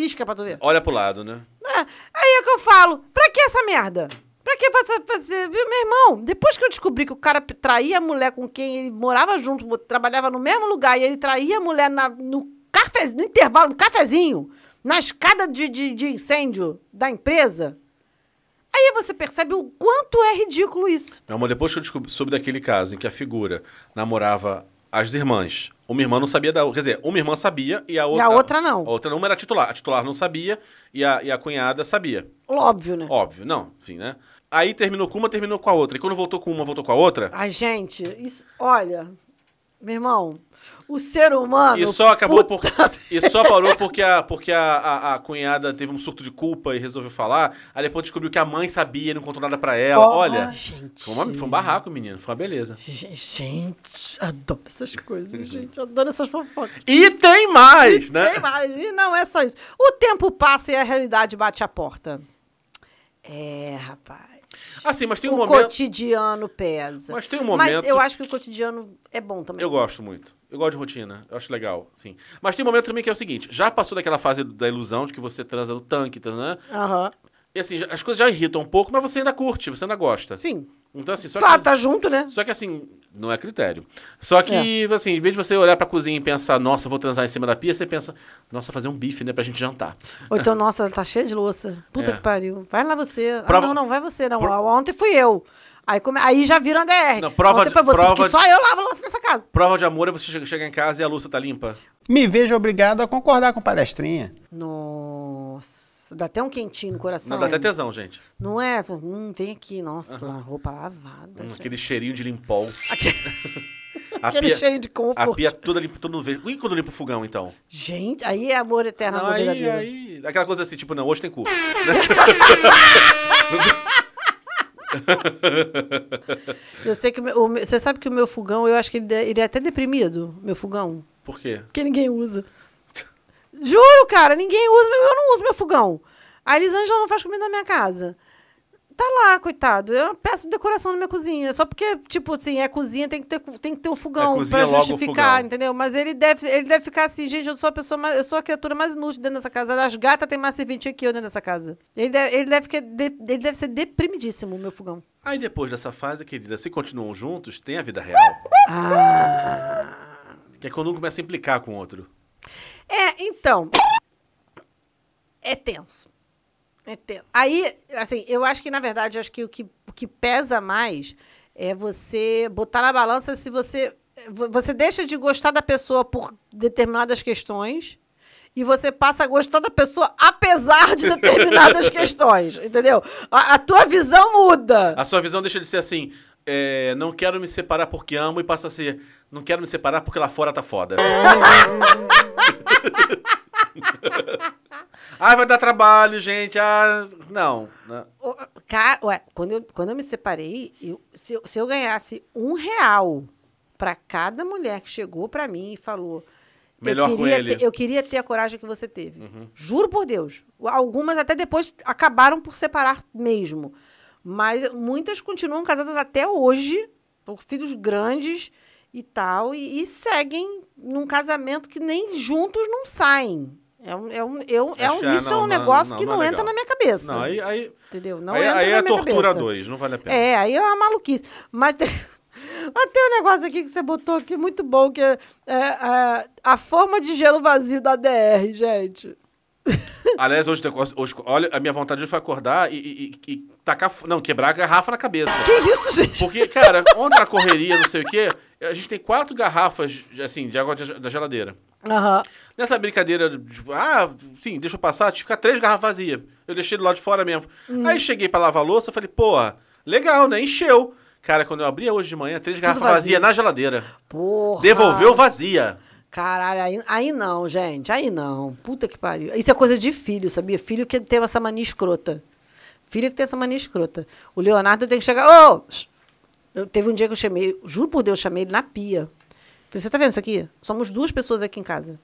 Pisca pra tu ver. Olha pro lado, né? É, aí é que eu falo, pra que essa merda? Pra que você fazer? Viu, Meu irmão, depois que eu descobri que o cara traía a mulher com quem ele morava junto, trabalhava no mesmo lugar, e ele traía a mulher na- no, cafe, no intervalo, no cafezinho, na escada de, de, de incêndio da empresa, aí você percebe o quanto é ridículo isso. Meu amor, depois que eu descobri, soube daquele caso em que a figura namorava as irmãs, uma irmã não sabia da outra. Quer dizer, uma irmã sabia e a outra. outra não. A outra não era titular. A titular não sabia e a, e a cunhada sabia. Óbvio, né? Óbvio, não, enfim, né? Aí terminou com uma, terminou com a outra. E quando voltou com uma, voltou com a outra. Ai, gente, isso, olha, meu irmão, o ser humano. E só acabou por, E só parou porque, a, porque a, a, a cunhada teve um surto de culpa e resolveu falar. Aí depois descobriu que a mãe sabia e não contou nada pra ela. Oh, Olha. gente. Foi, uma- foi um barraco, menino. Foi uma beleza. Gen- Gente, adoro essas coisas, gente. Adoro essas fofocas. E tem mais, né? Tem mais. E não é só isso. O tempo passa e a realidade bate a porta. É, rapaz. Assim, mas tem um o momento. cotidiano pesa. Mas tem um momento- Mas eu acho que o cotidiano é bom também. Eu gosto muito. Eu gosto de rotina. Eu acho legal, sim. Mas tem um momento também que é o seguinte: já passou daquela fase da ilusão de que você transa no tanque, tá, né? Aham. E assim, as coisas já irritam um pouco, mas você ainda curte, você ainda gosta. Sim. Então, assim, só Tá, que. tá junto, né? Só que assim, não é critério. Só que, assim, em vez de você olhar pra cozinha e pensar, nossa, vou transar em cima da pia, você pensa, nossa, fazer um bife, né, pra gente jantar. Ou então, nossa, tá cheia de louça. Puta É. que pariu. Vai lá você. Prova- Ah, não, não, vai você. Não, Pro- ontem fui eu. Aí, come... aí já viram a DR. Não, prova ontem de- foi você, prova porque de- só eu lavo louça nessa casa. Prova de amor é você che- chegar em casa e a louça tá limpa. Me vejo obrigado a concordar com palestrinha. Nossa, dá até um quentinho no coração. Não, dá até tesão, gente. Não é? Hum, vem aqui, nossa, lá, roupa lavada. Hum, aquele cheirinho de limpol. A Aquele pia- cheirinho de A conforto. pia toda limpa, todo verde. E quando limpa o fogão, então? Gente, aí é amor eterno, Não, amor aí, verdadeiro. aí, aquela coisa assim, tipo, não, hoje tem cu. Eu sei que o meu- o você sabe que o meu fogão, eu acho que ele, ele é até deprimido, meu fogão. Por quê? Porque ninguém usa. Juro, cara, ninguém usa. Eu não uso meu fogão. A Elisângela não faz comida na minha casa. tá lá, coitado. É uma peça de decoração na minha cozinha. Só porque, tipo assim, é cozinha, tem que ter, tem que ter um fogão É, o justificar, fogão. entendeu? Mas ele deve, ele deve ficar assim, gente, eu sou a pessoa mais, eu sou a criatura mais inútil dentro dessa casa. As gatas têm mais serventia que eu dentro dessa casa. Ele deve, ele deve, ele deve ser deprimidíssimo, meu fogão. Aí depois dessa fase, querida, se continuam juntos, tem a vida real. Ah. Que é quando um começa a implicar com o outro. É, então. É tenso. É tenso. Aí, assim, eu acho que, na verdade, acho que o que, o que pesa mais é você botar na balança se você. vo- Você deixa de gostar da pessoa por determinadas questões e você passa a gostar da pessoa apesar de determinadas questões, entendeu? A, a tua visão muda. A sua visão deixa de ser assim, é, não quero me separar porque amo e passa a ser, não quero me separar porque lá fora tá foda. ah, vai dar trabalho, gente. Ah, não. né? Ô, Cara, ué, quando eu, quando eu me separei, eu- se, eu, se eu ganhasse um real para cada mulher que chegou para mim e falou. Melhor eu com queria ele. ter- eu queria ter a coragem que você teve. Juro por Deus. Algumas até depois acabaram por separar mesmo. Mas muitas continuam casadas até hoje, com filhos grandes e tal, e, e seguem num casamento que nem juntos não saem. É um, é um, eu, é um- é, isso é não, um não, negócio não, que não é entra na minha cabeça. Não, aí, aí, Entendeu? Não aí, entra aí na é minha tortura cabeça. dois, não vale a pena. É, aí é uma maluquice. Mas tem, mas tem um negócio aqui que você botou aqui muito bom, que é, é, é, a forma de gelo vazio da DR, gente. Aliás, hoje, hoje, olha, a minha vontade foi acordar e, e- e- tacar, não, quebrar a garrafa na cabeça. Que isso, gente? Porque, cara, ontem na correria, não sei o quê, a gente tem quatro garrafas, assim, de água da geladeira. Aham. Nessa brincadeira, tipo, ah, sim, deixa eu passar, tinha que ficar três garrafas vazias. Eu deixei do lado de fora mesmo. Hum. Aí cheguei pra lavar a louça, falei, porra, legal, né? Encheu. Cara, quando eu abri hoje de manhã, três garrafas vazio. vazias na geladeira. Porra. Devolveu vazia. Caralho, aí, aí não, gente. Aí não. Puta que pariu. Isso é coisa de filho, sabia? Filho que tem essa mania escrota. Filho que tem essa mania escrota. O Leonardo tem que chegar. Ô! Eu, teve um dia que eu chamei, juro por Deus, eu chamei ele na pia. Falei, você tá vendo isso aqui? Somos duas pessoas aqui em casa.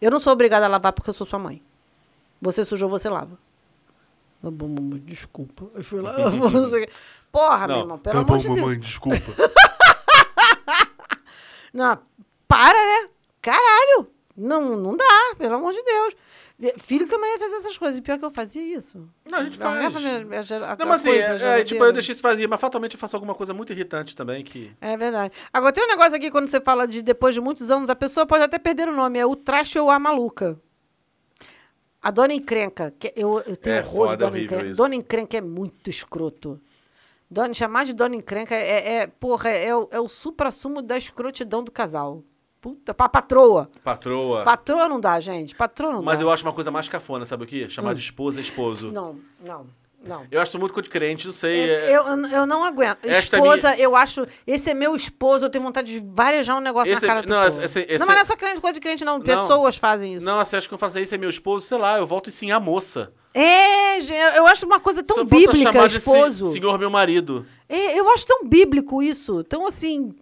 Eu não sou obrigada a lavar porque eu sou sua mãe. Você sujou, você lava. Tá bom, mamãe, desculpa. Aí fui lá, lavou, não sei o quê. Porra, meu irmão, pelo tá amor bom, de Deus. mamãe, desculpa. Não, para, né? Caralho! Não, não dá, pelo amor de Deus. Filho também faz essas coisas. E pior que eu fazia isso. Não, a gente Largava faz. minha gel- a- Não, mas assim, é, é, tipo, eu deixei isso vazia, mas fatalmente eu faço alguma coisa muito irritante também que... É verdade. Agora, tem um negócio aqui, quando você fala de depois de muitos anos, a pessoa pode até perder o nome. É o traste ou a maluca. A Dona Encrenca. Que eu, eu tenho É horror de foda, Dona horrível Encrenca. isso. Dona Encrenca é muito escroto. Dona, chamar de Dona Encrenca é, é porra, é, o, é o supra-sumo da escrotidão do casal. Puta, pra patroa. Patroa. Patroa não dá, gente. Patroa não Mas dá. eu acho uma coisa mais cafona, sabe o quê? Chamar de esposa esposo. Não, não, não. Eu acho muito coisa de crente, não sei. Eu, é- eu, eu não aguento. Esta Esposa, eu acho. Esse é meu esposo, eu tenho vontade de varejar um negócio Esse- na cara da não, pessoa. esse- esse- não, mas não é só crente, coisa de crente, não. Não. Pessoas fazem isso. Não, você acha que eu faço isso é meu esposo? Sei lá, eu volto e sim a moça. É, gente, eu acho uma coisa tão a bíblica, chamar de esposo. senhor meu marido. É, eu acho tão bíblico isso. Tão assim.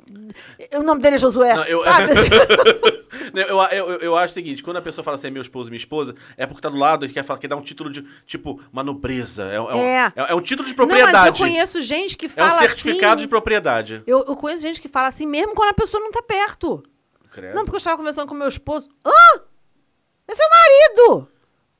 O nome dele é Josué. Não, eu- sabe? Eu, eu, eu, acho o seguinte, quando a pessoa fala assim, é meu esposo, minha esposa, é porque tá do lado e quer, falar, quer dar um título de, tipo, uma nobreza. É, é um- É. é, é um título de Não, mas propriedade. eu conheço gente que é um fala certificado assim. de propriedade. Eu, eu conheço gente que fala assim, mesmo quando a pessoa não tá perto. Credo. Não, porque eu estava conversando com meu esposo. Hã? É o marido!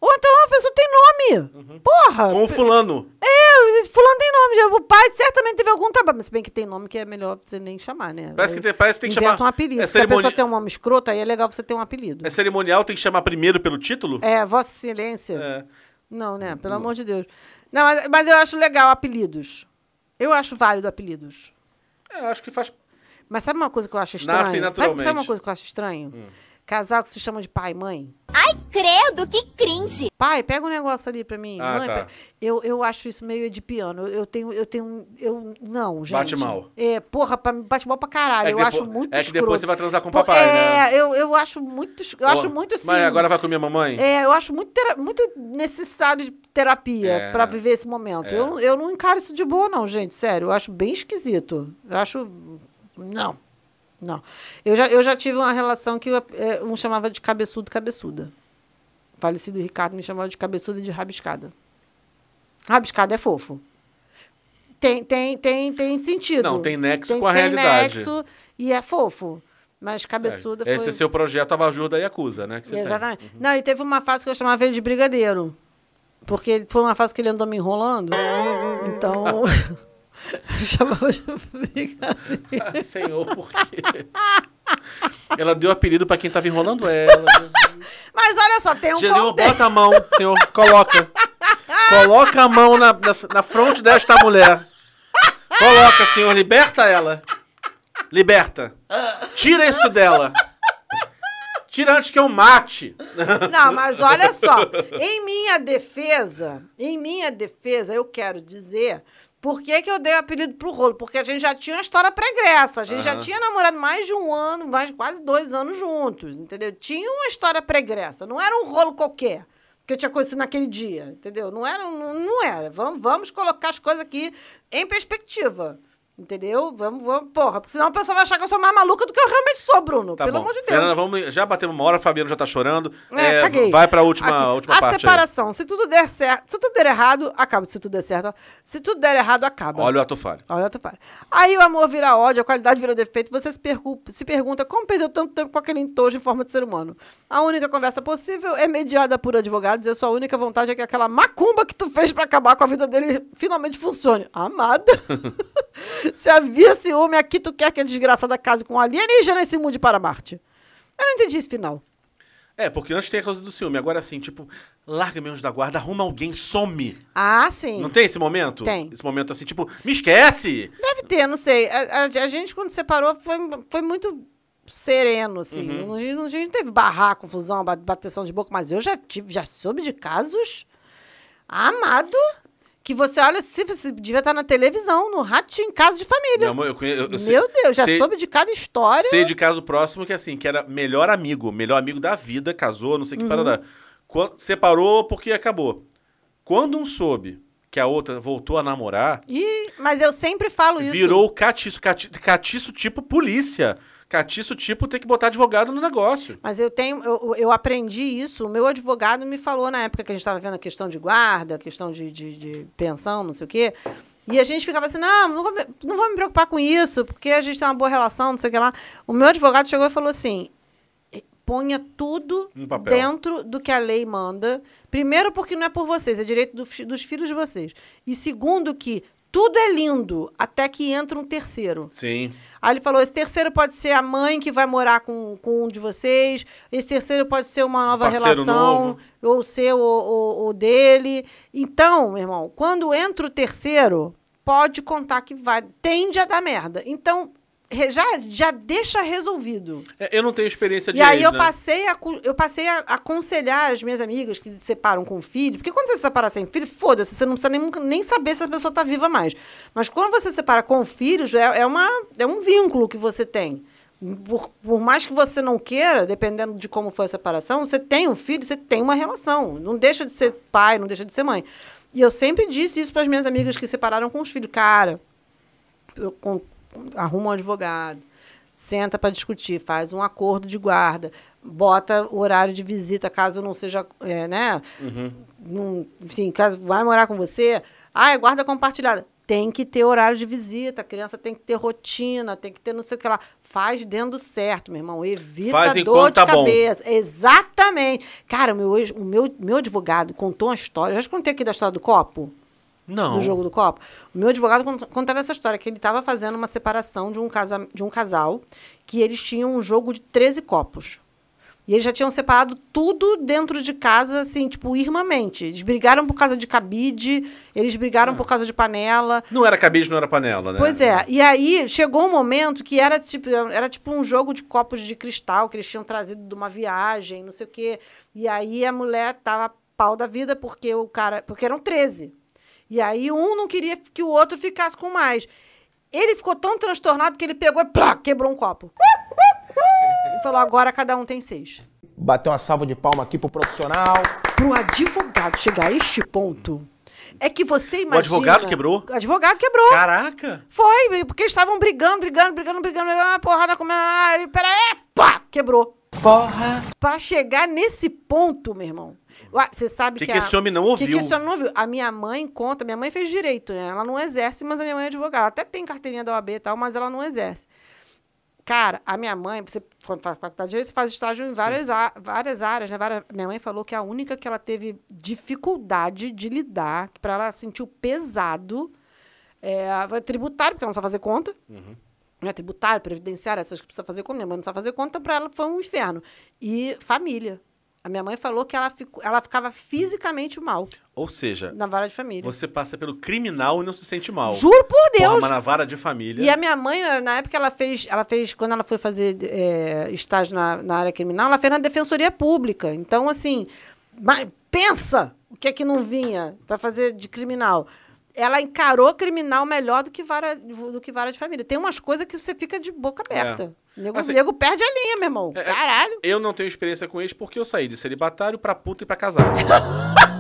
Ou então a pessoa tem nome. Porra! Uhum. Com o fulano. É, fulano tem nome. O pai certamente teve algum trabalho. Mas se bem que tem nome que é melhor você nem chamar, né? Parece que tem- parece que tem que chamar- um apelido. é Se a pessoa cerimoni- tem um nome escroto, aí é legal você ter um apelido. É cerimonial, tem que chamar primeiro pelo título? É, Vossa Excelência. É. Não, né? Pelo amor de Deus. Não, mas, mas eu acho legal apelidos. Eu acho válido apelidos. É, eu acho que faz... Mas sabe uma coisa que eu acho estranho? Nasce Sabe, naturalmente. sabe uma coisa que eu acho estranho? Casal que se chama de pai e mãe. Ai, credo, que cringe! Pai, pega um negócio ali pra mim. Ah, Mãe, tá. eu, eu acho isso meio de piano. Eu, eu tenho, eu tenho, eu não, gente. Bate mal. É, porra, pra, bate mal pra caralho. É eu depo- acho muito é que depois escroto. você vai transar com o papai, é, né? eu, eu acho muito, eu acho muito assim. Mas agora vai com minha mamãe? É, eu acho muito, tera- muito necessário de terapia É. pra viver esse momento. É. Eu, eu não encaro isso de boa, não, gente. Sério, eu acho bem esquisito. Eu acho. Não. Não. Eu já, eu já tive uma relação que eu, é, um chamava de cabeçudo cabeçuda. O falecido Ricardo me chamava de cabeçuda e de rabiscada. Rabiscada é fofo. tem, tem, tem, tem sentido. Não, tem nexo com a realidade. nexo e é fofo. Mas cabeçuda foi... Esse é seu projeto Abajur da Yakuza, né? Tem. Exatamente. Não, e teve uma fase que eu chamava ele de brigadeiro. Porque foi uma fase que ele andou me enrolando. Então. chamava de brigadeiro. Ah, Senhor, por quê? Ela deu apelido pra quem tava enrolando ela. Mas olha só, tem um Senhor, contexto. bota a mão, senhor, coloca. Coloca a mão na, na, na fronte desta mulher. Coloca, senhor, liberta ela. Liberta. Tira isso dela. Tira antes que eu mate. Não, mas olha só. Em minha defesa, em minha defesa, eu quero dizer. Por que, que eu dei o apelido pro rolo? Porque a gente já tinha uma história pregressa. A gente já Aham. tinha namorado mais de um ano, mais quase dois anos juntos, entendeu? Tinha uma história pregressa. Não era um rolo qualquer que eu tinha conhecido naquele dia, entendeu? Não era, não, não era. Vamos, vamos colocar as coisas aqui em perspectiva. Entendeu? Vamos, vamos, porra, porque senão a pessoa vai achar que eu sou mais maluca do que eu realmente sou, Bruno. Tá Pelo bom. amor de Deus. Fernanda, vamos, já batemos uma hora, o Fabiano já tá chorando. É, É, caguei. vai pra última, Aqui. última a parte aí. separação. Se tudo der certo, se tudo der errado, acaba. Se tudo der certo, se tudo der errado, acaba. Olha o ato falho. Olha o ato falho. Aí o amor vira ódio, a qualidade vira defeito. Você se, pergu- se pergunta como perdeu tanto tempo com aquele entojo em forma de ser humano. A única conversa possível é mediada por advogados e a sua única vontade é que aquela macumba que tu fez pra acabar com a vida dele finalmente funcione. Amada. se havia ciúme, aqui tu quer que a desgraçada case com um alienígena e se mude para Marte. Eu não entendi esse final. É, porque antes tem a causa do ciúme. Agora sim, tipo, larga menos da guarda, arruma alguém, some. Ah, sim. Não tem esse momento? Tem. Esse momento assim, tipo, me esquece! Deve ter, não sei. A, a- a gente, quando separou, foi, foi muito sereno, assim. Uhum. A, gente, não- a gente não teve barrar, confusão, ba- bateção de boca, mas eu já tive, já soube de casos amado que você olha, se você devia estar na televisão, no ratinho, em casa de família. Eu conhe- eu- eu sei- Meu Deus, já sei- soube de cada história. Sei de caso próximo que assim, que era melhor amigo, melhor amigo da vida, casou, não sei o que Uhum. parada. Quando, separou porque acabou. Quando um soube que a outra voltou a namorar, Ih, mas eu sempre falo isso. virou catiço, cati- catiço tipo polícia. Catiço tipo ter que botar advogado no negócio. Mas eu tenho, eu, eu aprendi isso. O meu advogado me falou na época que a gente estava vendo a questão de guarda, a questão de, de, de pensão, não sei o quê. E a gente ficava assim, não, não vou, me- não vou me preocupar com isso, porque a gente tem uma boa relação, não sei o que lá. O meu advogado chegou e falou assim: "Eh, ponha tudo dentro do que a lei manda. Primeiro, porque não é por vocês, é direito do dos filhos de vocês. E segundo, que tudo é lindo até que entra um terceiro. Sim. Aí ele falou: esse terceiro pode ser a mãe que vai morar com, com um de vocês, esse terceiro pode ser uma nova Parceiro relação, novo. ou seu ou, ou, ou dele. Então, meu irmão, quando entra o terceiro, pode contar que vai. Tende a dar merda. Então, já, já deixa resolvido. É, Eu não tenho experiência de E aí ex, eu né? passei, a, eu passei a aconselhar as minhas amigas que separam com filho, porque quando você se separa sem filho, foda-se, você não precisa nem, nem saber se a pessoa está viva mais. Mas quando você separa com filhos, é, é, uma, é um vínculo que você tem. Por, por mais que você não queira, dependendo de como foi a separação, você tem um filho, você tem uma relação. Não deixa de ser pai, não deixa de ser mãe. E eu sempre disse isso para as minhas amigas que separaram com os filhos. Cara, eu com- arruma um advogado, senta para discutir, faz um acordo de guarda, bota o horário de visita, caso não seja, é, né? Não- enfim, caso vai morar com você, ah, é guarda compartilhada. Tem que ter horário de visita, a criança tem que ter rotina, tem que ter não sei o que lá. Faz dando certo, meu irmão. Evita Faz dor de tá bom. cabeça. Exatamente. Cara, o meu, o meu, meu advogado contou uma história. Já te contei aqui da história do copo? Não. do jogo do copo. O meu advogado cont- contava essa história, que ele estava fazendo uma separação de um, casa, de um casal, que eles tinham um jogo de 13 copos. E eles já tinham separado tudo dentro de casa, assim, tipo, irmamente. Eles brigaram por causa de cabide, eles brigaram por causa de panela. Não era cabide, não era panela, né? Pois é, e aí chegou um momento que era tipo, era tipo um jogo de copos de cristal que eles tinham trazido de uma viagem, não sei o quê. E aí a mulher tava pau da vida porque o cara. Porque eram 13. E aí um não queria que o outro ficasse com mais. Ele ficou tão transtornado que ele pegou e plá, quebrou um copo. E falou: agora cada um tem seis. Bateu uma salva de palma aqui pro profissional. Pro advogado chegar a este ponto. É que você imagina. advogado quebrou? O advogado quebrou. Caraca! Foi, porque eles estavam brigando, brigando, brigando, brigando, brigando, ah, porrada comendo, ah, ele, pera aí, pá, quebrou. Porra! Pra chegar nesse ponto, meu irmão. Ué, Você sabe Que que, que a- esse homem não que ouviu? Que esse homem não ouviu? A minha mãe conta, minha mãe fez direito, né? Ela não exerce, mas a minha mãe é advogada. Ela até tem carteirinha da OAB e tal, mas ela não exerce. Cara, a minha mãe, você quando faz faculdade de direito, você faz estágio em várias, á- várias áreas, né? Várias- minha mãe falou que a única que ela teve dificuldade de lidar, que pra ela sentiu pesado, é tributário, porque ela não sabe fazer conta. Né, tributário, previdenciário, essas que precisa fazer conta. Minha mãe não sabe fazer conta, para ela foi um inferno. E família. A minha mãe falou que ela, ficou, ela ficava fisicamente mal Ou seja, na vara de família. você passa pelo criminal e não se sente mal. Juro por Deus! Porra, mas na vara de família. E a minha mãe, na época, ela fez, ela fez quando ela foi fazer é, estágio na, na área criminal, ela fez na Defensoria Pública. Então, assim, mas pensa o que é que não vinha para fazer de criminal. Ela encarou criminal melhor do que, vara, do que vara de família. Tem umas coisas que você fica de boca aberta. O nego, Assim- nego perde a linha, meu irmão. Caralho. Eu não tenho experiência com eles porque eu saí de celibatário pra puta e pra casado.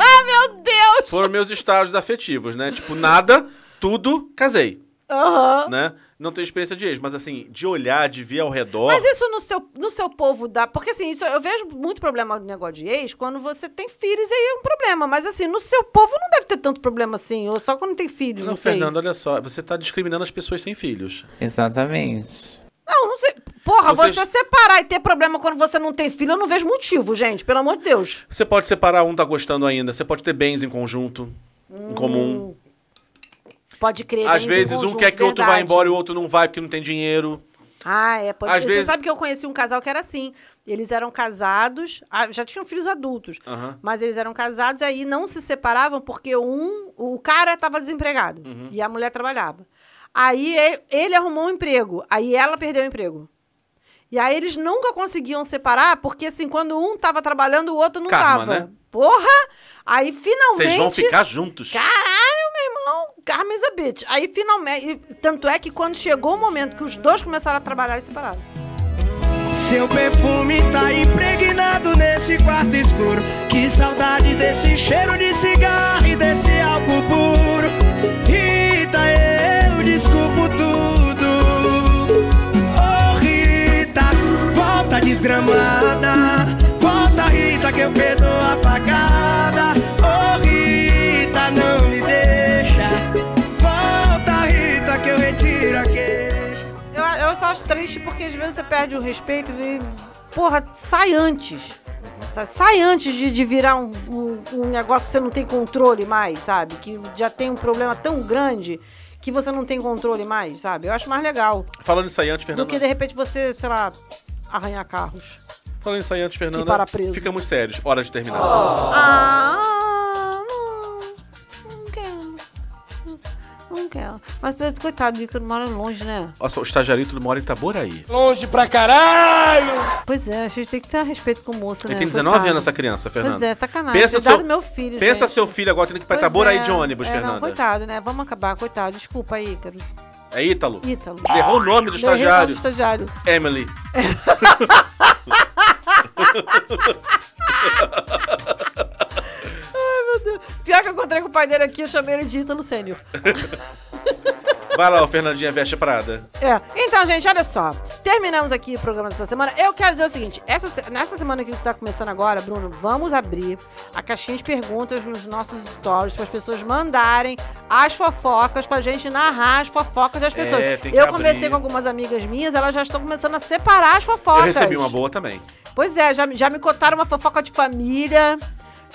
Ah, meu Deus! Foram meus estágios afetivos, né? Tipo, nada, tudo, casei. Aham. Né? Não tenho experiência de ex, mas assim, de olhar, de ver ao redor. Mas isso no seu, no seu povo dá. Porque assim, isso, eu vejo muito problema no negócio de ex quando você tem filhos, aí é um problema. Mas assim, no seu povo não deve ter tanto problema assim. Ou só quando tem filhos, não, Não, sei. Fernando, olha só, você tá discriminando as pessoas sem filhos. Exatamente. Não, não sei. Porra, Vocês- você separar e ter problema quando você não tem filho, eu não vejo motivo, gente. Pelo amor de Deus. Você pode separar um tá gostando ainda, você pode ter bens em conjunto, em comum. Pode crer. Às vezes um quer que o outro vá embora e o outro não vai porque não tem dinheiro. Ah, é. Pode Às Você vezes- sabe que eu conheci um casal que era assim. Eles eram casados, ah, já tinham filhos adultos. Aham. Mas eles eram casados e aí não se separavam porque um, o cara estava desempregado Uhum. e a mulher trabalhava. Aí ele, ele arrumou um emprego, aí ela perdeu o emprego. E aí eles nunca conseguiam separar, porque assim, quando um tava trabalhando, o outro não Karma, tava. né? Porra! Aí finalmente. Vocês vão ficar juntos. Caralho, Karma is a bitch. Aí finalmente. Tanto é que quando chegou o momento que os dois começaram a trabalhar, eles separaram. Seu perfume tá impregnado nesse quarto escuro. Que saudade desse cheiro de cigarro e desse álcool puro. Rita, eu desculpo tudo. Oh, Rita, volta desgramada. Perde o respeito e. Porra, sai antes. Sabe? Sai antes de, de virar um, um- um negócio que você não tem controle mais, sabe? Que já tem um problema tão grande que você não tem controle mais, sabe? Eu acho mais legal. Falando nisso aí antes, Do Fernanda. que de repente você, sei lá, arranhar carros. Falando nisso aí antes, preso. Ficamos sérios. Hora de terminar. Ah, Não quero. Mas, coitado, Ícaro mora longe, né? Só, o estagiarito mora em Itaboraí. Longe pra caralho! Pois é, a gente tem que ter respeito com o moço, né? Ele tem 19 Coitado. anos, essa criança, Fernanda. Pois é, sacanagem. Pensa Cuidado seu, do meu filho, Pensa gente. seu filho agora tendo que ir pra Pois Itaboraí é, de ônibus, é, Fernanda. Não, coitado, né? Vamos acabar, coitado. Desculpa aí, Ícaro. É Ítalo? Ítalo. Errou o nome do Errei o nome estagiário. do estagiário. Emily. Ai, meu Deus. Pior que eu encontrei com o pai dele aqui, eu chamei ele de Ítalo Sênior. Vai lá, ô Fernandinha Veste Prada. É. Então, gente, olha só. Terminamos aqui o programa dessa semana. Eu quero dizer o seguinte: essa, nessa semana que tá começando agora, Bruno, vamos abrir a caixinha de perguntas nos nossos stories para as pessoas mandarem as fofocas pra gente narrar as fofocas das É, pessoas. tem que Eu abrir. conversei com algumas amigas minhas, elas já estão começando a separar as fofocas. Eu recebi uma boa também. Pois é, já, já me contaram uma fofoca de família.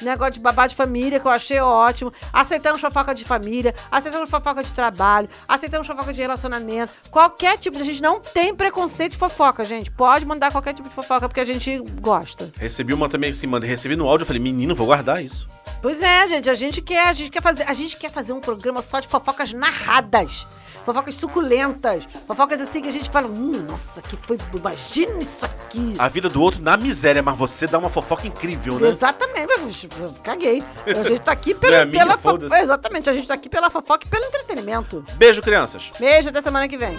Negócio de babá de família, que eu achei ótimo. Aceitamos fofoca de família, aceitamos fofoca de trabalho, aceitamos fofoca de relacionamento. Qualquer tipo de. A gente não tem preconceito de fofoca, gente. Pode mandar qualquer tipo de fofoca, porque a gente gosta. Recebi uma também assim, manda, recebi no áudio, eu falei, menino, vou guardar isso. Pois é, gente, a gente quer, a gente quer fazer, a gente quer fazer um programa só de fofocas narradas. Fofocas suculentas. Fofocas assim que a gente fala, hum, nossa, que foi. Imagina isso aqui. A vida do outro na miséria, mas você dá uma fofoca incrível, né? Exatamente, mas, caguei. A gente tá aqui pelo, é pela fo- foda-se. Exatamente, a gente tá aqui pela fofoca e pelo entretenimento. Beijo, crianças. Beijo, até semana que vem.